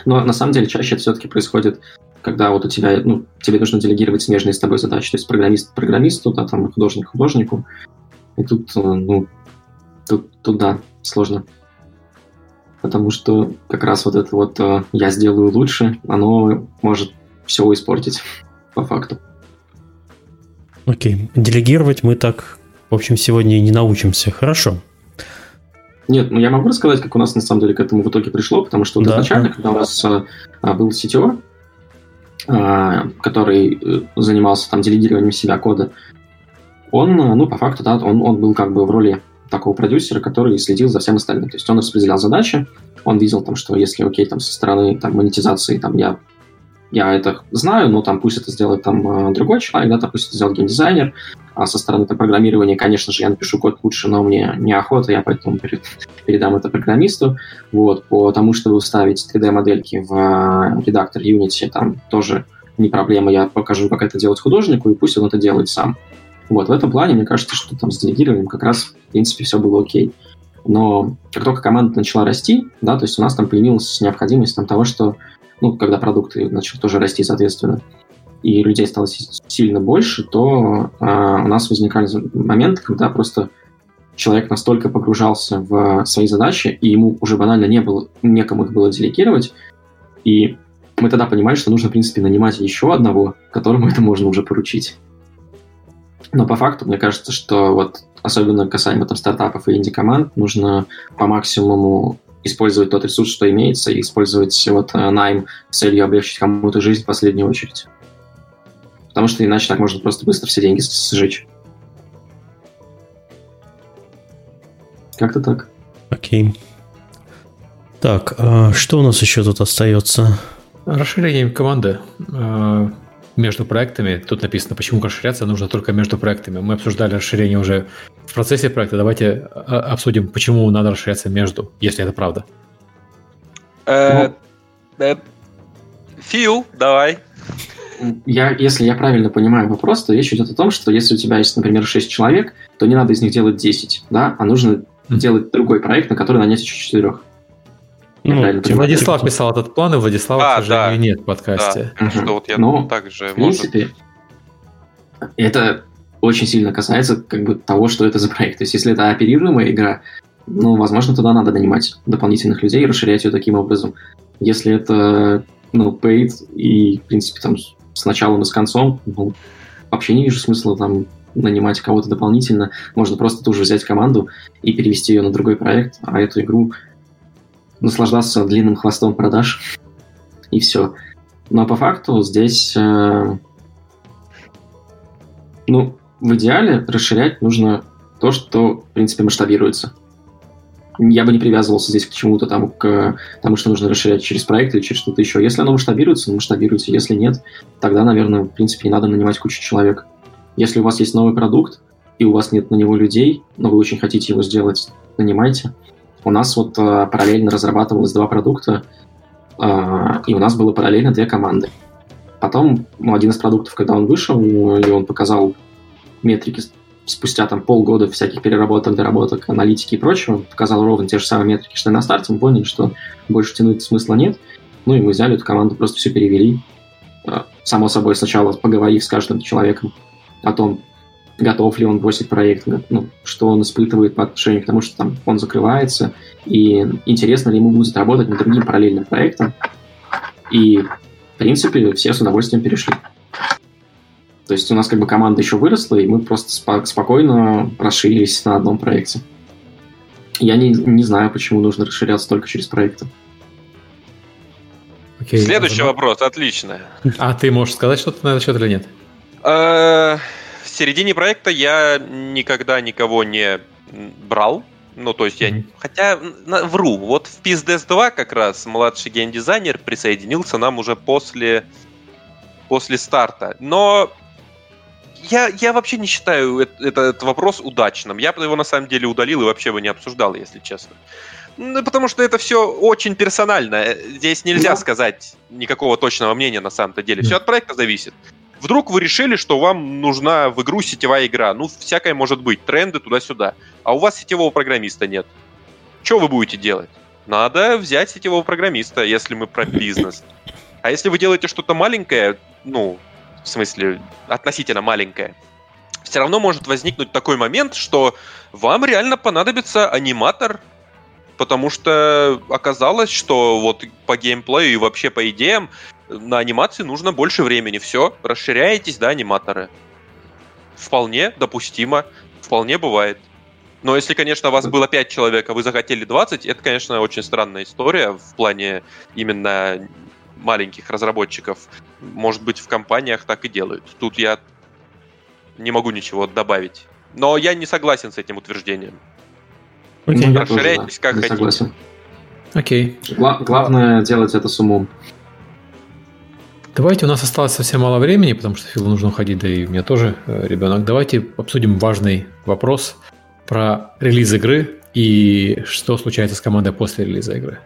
Но на самом деле чаще это все-таки происходит, когда вот у тебя, ну, тебе нужно делегировать смежные с тобой задачи. То есть программист программисту, да, там художник художнику. И тут, э, ну, тут, тут да, сложно. Потому что как раз вот это вот э, «я сделаю лучше», оно может все испортить по факту. Окей. Делегировать мы так, в общем, сегодня и не научимся. Хорошо. Нет, ну я могу рассказать, как у нас на самом деле к этому в итоге пришло, потому что вот да. изначально, когда у нас а, а был CTO, а, который э, занимался там делегированием себя кода, он, ну, по факту, да, он, он был как бы в роли такого продюсера, который следил за всем остальным. То есть он распределял задачи, он видел там, что если, окей, там со стороны там монетизации там я я это знаю, но там пусть это сделает там другой человек, да, там пусть это сделает геймдизайнер, а со стороны там, программирования, конечно же, я напишу код лучше, но мне неохота, я поэтому передам это программисту. Вот, по тому, чтобы вставить 3D-модельки в редактор Unity, там тоже не проблема, я покажу, как это делать художнику, и пусть он это делает сам. Вот, в этом плане, мне кажется, что там с делегированием как раз, в принципе, все было окей. Но как только команда начала расти, да, то есть у нас там появилась необходимость там, того, что, ну, когда продукты начали тоже расти, соответственно, и людей стало сильно больше, то э, у нас возникали моменты, когда просто человек настолько погружался в свои задачи, и ему уже банально не было, некому их было делегировать, и мы тогда понимали, что нужно, в принципе, нанимать еще одного, которому это можно уже поручить. Но по факту, мне кажется, что вот особенно касаемо там стартапов и инди-команд, нужно по максимуму использовать тот ресурс, что имеется, и использовать вот э, найм с целью облегчить кому-то жизнь в последнюю очередь. Потому что иначе так можно просто быстро все деньги сжечь. Как-то так. Окей. Так, а что у нас еще тут остается? Расширение команды э, между проектами. Тут написано, почему расширяться нужно только между проектами. Мы обсуждали расширение уже в процессе проекта. Давайте э, обсудим, почему надо расширяться между, если это правда. Э, Фил, давай. Я, если я правильно понимаю вопрос, то речь идет о том, что если у тебя есть, например, 6 человек, то не надо из них делать 10, да, а нужно делать другой проект, на который нанять еще 4. Ну, Владислав писал этот план, и Владислава, а, к сожалению, да. нет в подкасте. Да. Угу. Что вот я ну, также, в принципе, может... это очень сильно касается как бы того, что это за проект. То есть, если это оперируемая игра, ну, возможно, туда надо нанимать дополнительных людей и расширять ее таким образом. Если это, ну, paid и, в принципе, там с началом и с концом, ну, вообще не вижу смысла там нанимать кого-то дополнительно. Можно просто тоже взять команду и перевести ее на другой проект, а эту игру наслаждаться длинным хвостом продаж, и все. Но по факту здесь, э, ну, в идеале расширять нужно то, что, в принципе, масштабируется. Я бы не привязывался здесь к чему-то там, к тому, что нужно расширять через проект или через что-то еще. Если оно масштабируется, масштабируется. Если нет, тогда, наверное, в принципе, не надо нанимать кучу человек. Если у вас есть новый продукт, и у вас нет на него людей, но вы очень хотите его сделать, нанимайте. У нас вот э, параллельно разрабатывалось два продукта, э, и у нас было параллельно две команды. Потом ну, один из продуктов, когда он вышел, и он показал метрики спустя там полгода всяких переработок, доработок, аналитики и прочего, показал ровно те же самые метрики, что и на старте, мы поняли, что больше тянуть смысла нет. Ну и мы взяли эту команду, просто все перевели. Э, само собой, сначала поговорив с каждым человеком о том, готов ли он бросить проект, ну, что он испытывает по отношению к тому, что там он закрывается, и интересно ли ему будет работать над другим параллельным проектом. И, в принципе, все с удовольствием перешли. То есть у нас как бы команда еще выросла, и мы просто спо- спокойно расширились на одном проекте. Я не, не знаю, почему нужно расширяться только через проекты. Окей, Следующий вопрос, отлично. А ты можешь сказать что-то на этот счет или нет? В середине проекта я никогда никого не брал. Ну, то есть я... Mm-hmm. Хотя, вру, вот в Pizdes 2 как раз младший геймдизайнер присоединился нам уже после, после старта. Но я, я вообще не считаю этот, этот вопрос удачным. Я бы его на самом деле удалил и вообще бы не обсуждал, если честно. Ну, потому что это все очень персонально. Здесь нельзя ну. сказать никакого точного мнения на самом-то деле. Все от проекта зависит. Вдруг вы решили, что вам нужна в игру сетевая игра. Ну, всякое может быть, тренды туда-сюда. А у вас сетевого программиста нет. Что вы будете делать? Надо взять сетевого программиста, если мы про бизнес. А если вы делаете что-то маленькое, ну, в смысле, относительно маленькое, все равно может возникнуть такой момент, что вам реально понадобится аниматор, потому что оказалось, что вот по геймплею и вообще по идеям на анимации нужно больше времени. Все, расширяетесь, да, аниматоры. Вполне допустимо, вполне бывает. Но если, конечно, у вас было 5 человек, а вы захотели 20, это, конечно, очень странная история в плане именно маленьких разработчиков. Может быть, в компаниях так и делают. Тут я не могу ничего добавить. Но я не согласен с этим утверждением. Okay. Ну, Расширяйтесь как хотите. Согласен. Окей. Гла- главное делать это с умом. Давайте, у нас осталось совсем мало времени, потому что Филу нужно уходить, да и у меня тоже э, ребенок. Давайте обсудим важный вопрос про релиз игры и что случается с командой после релиза игры.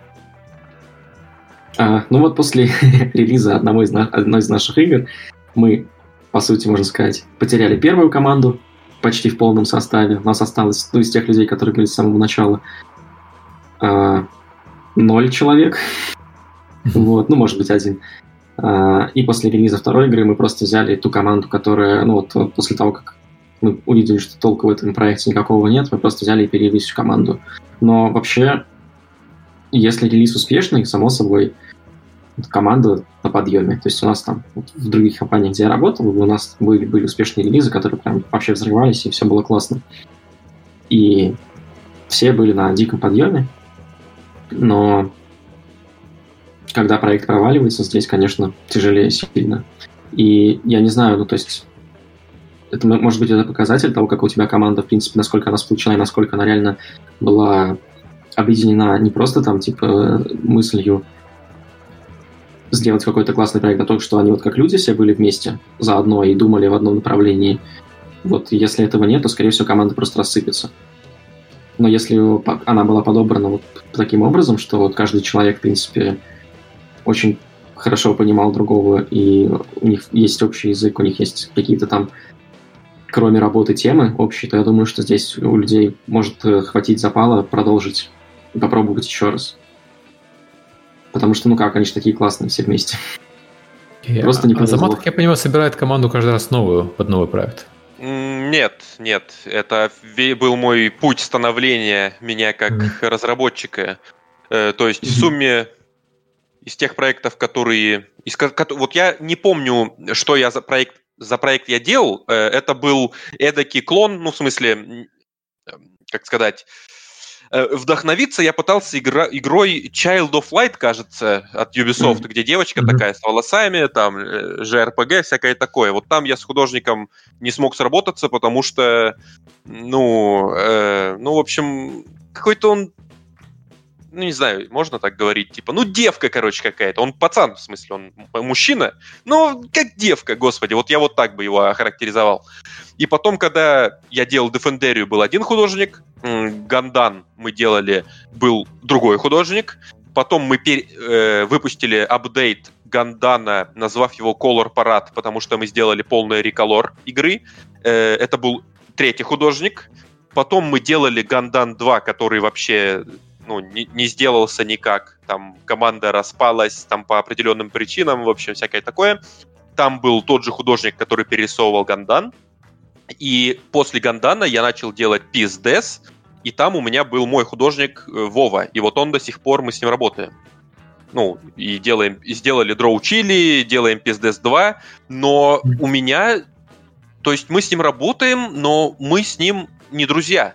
А, ну вот после релиза одного из на... одной из наших игр мы, по сути, можно сказать, потеряли первую команду почти в полном составе. У нас осталось, ну, из тех людей, которые были с самого начала, а, ноль человек. Вот, ну, может быть, один. А, и после релиза второй игры мы просто взяли ту команду, которая, ну, вот после того, как мы увидели, что толка в этом проекте никакого нет, мы просто взяли и перевели всю команду. Но вообще, если релиз успешный, само собой, команда на подъеме. То есть у нас там вот в других компаниях, где я работал, у нас были, были успешные релизы, которые прям вообще взрывались, и все было классно. И все были на диком подъеме, но когда проект проваливается, здесь, конечно, тяжелее сильно. И я не знаю, ну то есть это может быть это показатель того, как у тебя команда, в принципе, насколько она сплочена и насколько она реально была объединена не просто там, типа, мыслью сделать какой-то классный проект, а то, что они вот как люди все были вместе заодно и думали в одном направлении. Вот если этого нет, то, скорее всего, команда просто рассыпется. Но если она была подобрана вот таким образом, что вот каждый человек, в принципе, очень хорошо понимал другого, и у них есть общий язык, у них есть какие-то там кроме работы темы общей, то я думаю, что здесь у людей может э, хватить запала продолжить и попробовать еще раз. Потому что, ну как, они же такие классные все вместе. И, Просто не а повезло. Азамат, как я понимаю, собирает команду каждый раз новую под новый проект. Нет, нет. Это был мой путь становления меня как mm. разработчика. Э, то есть, в сумме из тех проектов, которые... Из, вот я не помню, что я за проект за проект я делал, э, это был эдакий клон, ну, в смысле, как сказать, э, вдохновиться я пытался игра, игрой Child of Light, кажется, от Ubisoft, mm-hmm. где девочка mm-hmm. такая с волосами, там, JRPG, э, всякое такое. Вот там я с художником не смог сработаться, потому что, ну, э, ну, в общем, какой-то он ну, не знаю, можно так говорить, типа, ну, девка, короче, какая-то. Он пацан, в смысле, он мужчина, ну, как девка, господи, вот я вот так бы его охарактеризовал. И потом, когда я делал Defenderio, был один художник, Гандан мы делали, был другой художник, потом мы пер... э, выпустили апдейт Гандана, назвав его Color Parade, потому что мы сделали полный реколор игры. Э, это был третий художник. Потом мы делали Гандан 2, который вообще ну, не, не сделался никак. Там команда распалась там по определенным причинам, в общем, всякое такое. Там был тот же художник, который перерисовывал Гандан. И после Гандана я начал делать Death, и там у меня был мой художник э, Вова. И вот он до сих пор, мы с ним работаем. Ну, и делаем, и сделали Draw Chili, делаем Death 2, но у меня... То есть мы с ним работаем, но мы с ним не друзья.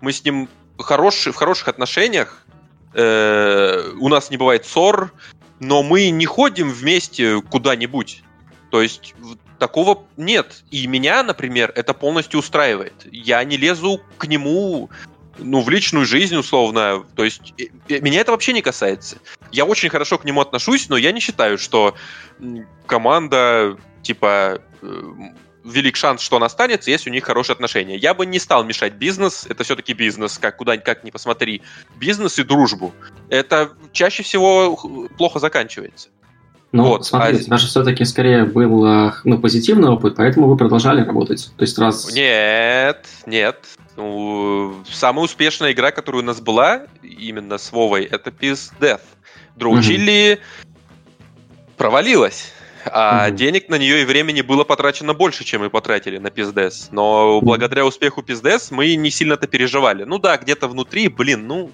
Мы с ним хорош, в хороших отношениях. Э, у нас не бывает ссор, но мы не ходим вместе куда-нибудь. То есть такого нет. И меня, например, это полностью устраивает. Я не лезу к нему ну, в личную жизнь, условно. То есть меня это вообще не касается. Я очень хорошо к нему отношусь, но я не считаю, что команда, типа, э, велик шанс, что он останется, если у них хорошие отношения. Я бы не стал мешать бизнес, это все-таки бизнес, как куда как ни посмотри. Бизнес и дружбу. Это чаще всего плохо заканчивается. Ну, вот, смотри, а... у тебя же все-таки скорее был э, ну, позитивный опыт, поэтому вы продолжали работать. То есть раз... Нет, нет. Ну, самая успешная игра, которая у нас была, именно с Вовой, это Peace Death. Дроучили угу. провалилась. А угу. денег на нее и времени было потрачено больше, чем мы потратили на пиздес. Но благодаря успеху пиздес мы не сильно-то переживали. Ну да, где-то внутри, блин, ну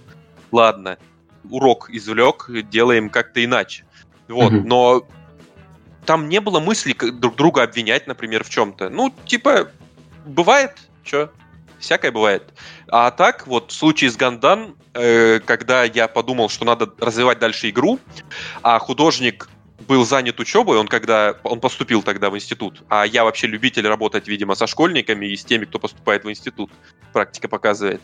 ладно. Урок извлек, делаем как-то иначе. Вот, угу. но там не было мысли друг друга обвинять, например, в чем-то. Ну, типа, бывает, что, всякое бывает. А так, вот в случае с Гандан, э, когда я подумал, что надо развивать дальше игру, а художник был занят учебой, он когда он поступил тогда в институт, а я вообще любитель работать, видимо, со школьниками и с теми, кто поступает в институт, практика показывает.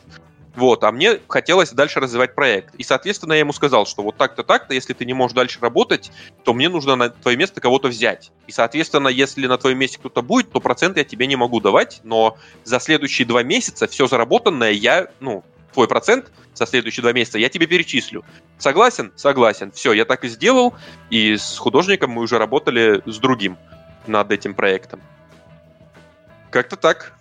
Вот, а мне хотелось дальше развивать проект. И, соответственно, я ему сказал, что вот так-то, так-то, если ты не можешь дальше работать, то мне нужно на твое место кого-то взять. И, соответственно, если на твоем месте кто-то будет, то процент я тебе не могу давать, но за следующие два месяца все заработанное я, ну, твой процент за следующие два месяца я тебе перечислю. Согласен? Согласен. Все, я так и сделал, и с художником мы уже работали с другим над этим проектом. Как-то так.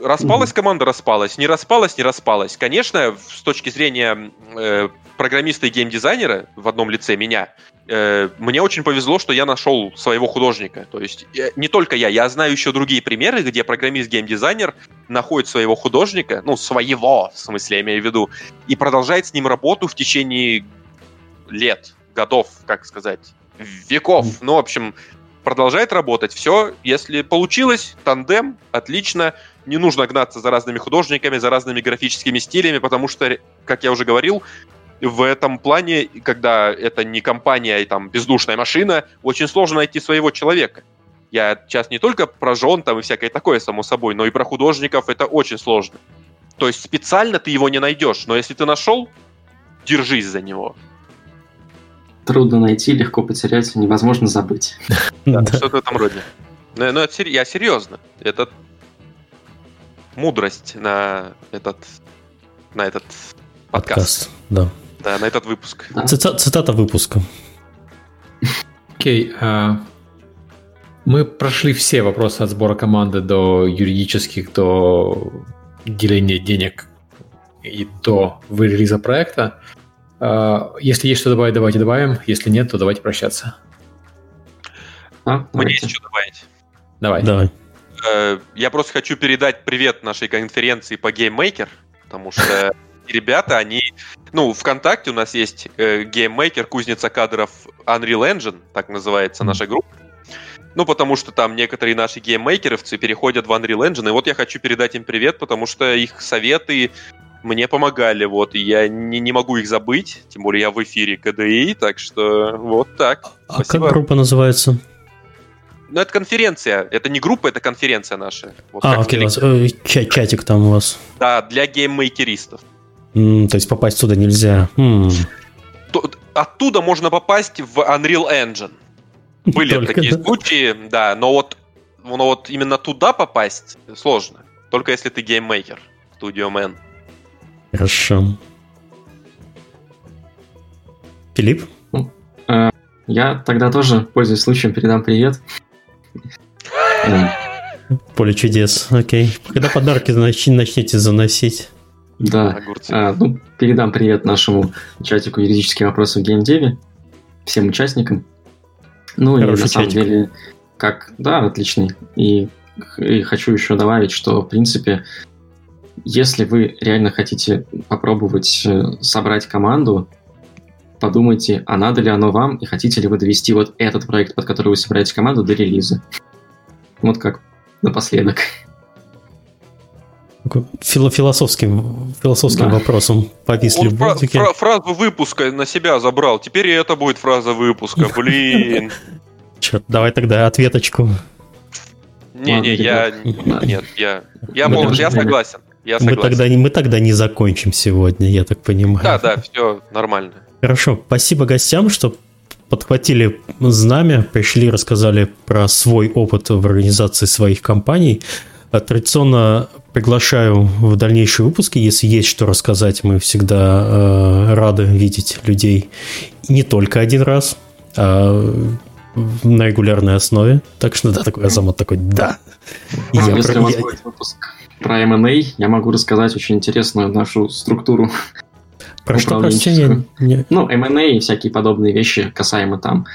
Распалась команда, распалась. Не распалась, не распалась. Конечно, с точки зрения э, программиста и геймдизайнера в одном лице меня, э, мне очень повезло, что я нашел своего художника. То есть э, не только я, я знаю еще другие примеры, где программист, геймдизайнер находит своего художника, ну, своего, в смысле, я имею в виду, и продолжает с ним работу в течение лет, годов, как сказать, веков. Ну, в общем, продолжает работать. Все, если получилось, тандем, отлично. Не нужно гнаться за разными художниками, за разными графическими стилями, потому что, как я уже говорил, в этом плане, когда это не компания и там бездушная машина, очень сложно найти своего человека. Я сейчас не только про жен там и всякое такое, само собой, но и про художников это очень сложно. То есть специально ты его не найдешь, но если ты нашел, держись за него. Трудно найти, легко потерять, невозможно забыть. Да, что-то в этом роде. Но, но это, я серьезно. Это мудрость на этот, на этот подкаст. подкаст да. Да, на этот выпуск. Цита- цитата выпуска. Окей. Okay, uh, мы прошли все вопросы от сбора команды до юридических, до деления денег и до релиза проекта. Uh, если есть что добавить, давайте добавим. Если нет, то давайте прощаться. А, Мне есть что добавить. Давай. Давай. Э, я просто хочу передать привет нашей конференции по GameMaker, потому что ребята, они... Ну, ВКонтакте у нас есть э, GameMaker, кузница кадров Unreal Engine, так называется наша группа. Ну, потому что там некоторые наши гейммейкеровцы переходят в Unreal Engine, и вот я хочу передать им привет, потому что их советы мне помогали, вот, и я не, не могу их забыть, тем более я в эфире КДИ, так что вот так. А Спасибо. как группа называется? Ну, это конференция. Это не группа, это конференция наша. Вот а, окей, вас, э, чат, чатик там у вас. Да, для GameMaker истов. Mm, то есть попасть туда нельзя. Mm. Оттуда можно попасть в Unreal Engine. Были Только, такие да? случаи, да, но вот, но вот именно туда попасть сложно. Только если ты GameMaker Studio мен. Хорошо. Филипп? Э, я тогда тоже, пользуясь случаем, передам привет. Поле чудес, окей. Когда подарки начнете заносить? Да, а, ну, передам привет нашему чатику юридических вопросов в геймдеве, всем участникам. Ну Хороший и на самом чатик. деле, как, да, отличный. И, и хочу еще добавить, что, в принципе, если вы реально хотите попробовать э, собрать команду, подумайте, а надо ли оно вам, и хотите ли вы довести вот этот проект, под который вы собираете команду, до релиза. Вот как напоследок. Фило философским, философским да. вопросом повисли Он в воздухе. Фра- фразу выпуска на себя забрал. Теперь и это будет фраза выпуска. Блин. Черт, давай тогда ответочку. Не-не, я... Нет, я... Я, я согласен. Я мы тогда, мы тогда не закончим сегодня, я так понимаю. Да, да, все нормально. Хорошо, спасибо гостям, что подхватили знамя, пришли, рассказали про свой опыт в организации своих компаний. А традиционно приглашаю в дальнейшие выпуски, если есть что рассказать, мы всегда э, рады видеть людей не только один раз, а на регулярной основе. Так что да, такой Азамат такой, да. Я если про... у вас будет выпуск про M&A, я могу рассказать очень интересную нашу структуру про что, простите? Не... Ну, M&A и всякие подобные вещи касаемо там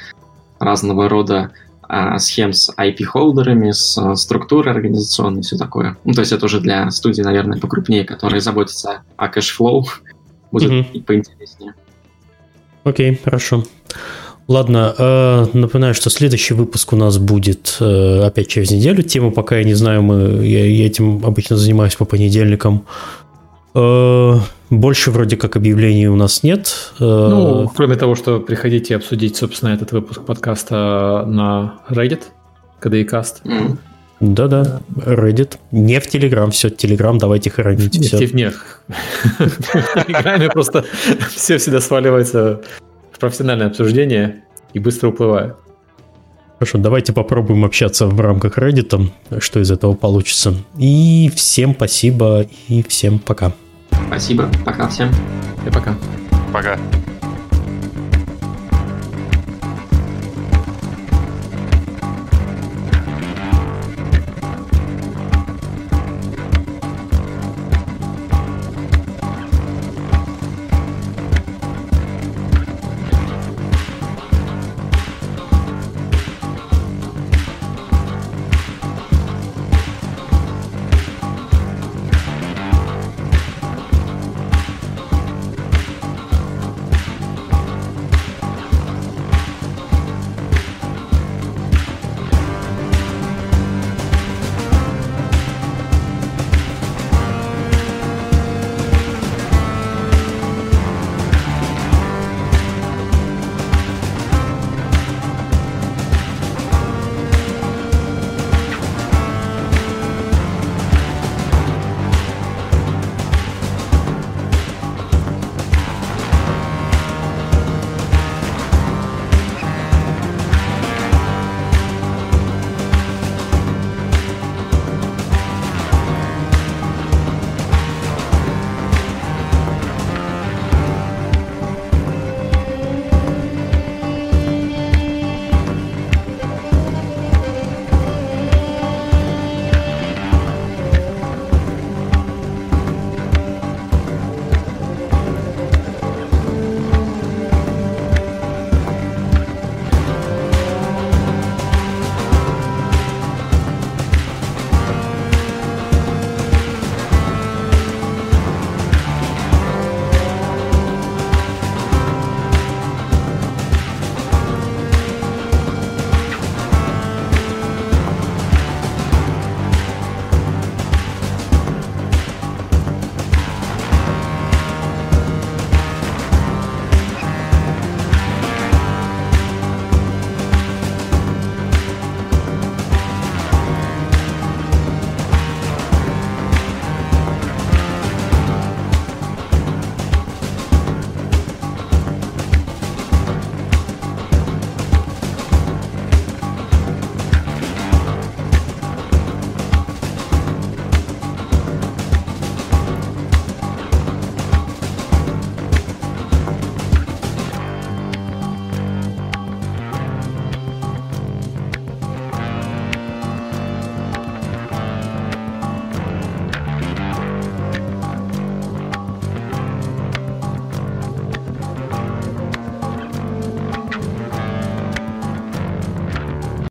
разного рода а, схем с IP holder ами, с а, структурой организационной все такое. Ну, то есть это уже для студий, наверное, покрупнее, которые заботятся о cash flow, будет mm-hmm. поинтереснее. Окей, хорошо. Ладно, э, напоминаю, что следующий выпуск у нас будет э, опять через неделю. Тему пока я не знаю, мы, я, я этим обычно занимаюсь по понедельникам. Больше вроде как объявлений у нас нет. Э, ну, кроме того, что приходите обсудить, собственно, этот выпуск подкаста на Reddit, KDE Cast. Mm. Да-да, Reddit. Не в Telegram, все, Telegram давайте хоронить. Нет, все. нет. В Телеграме просто все всегда сваливается в профессиональное обсуждение и быстро уплывает. Хорошо, давайте попробуем общаться в рамках Reddit, что из этого получится. И всем спасибо, и всем пока. Спасибо. Пока всем. И пока. Пока.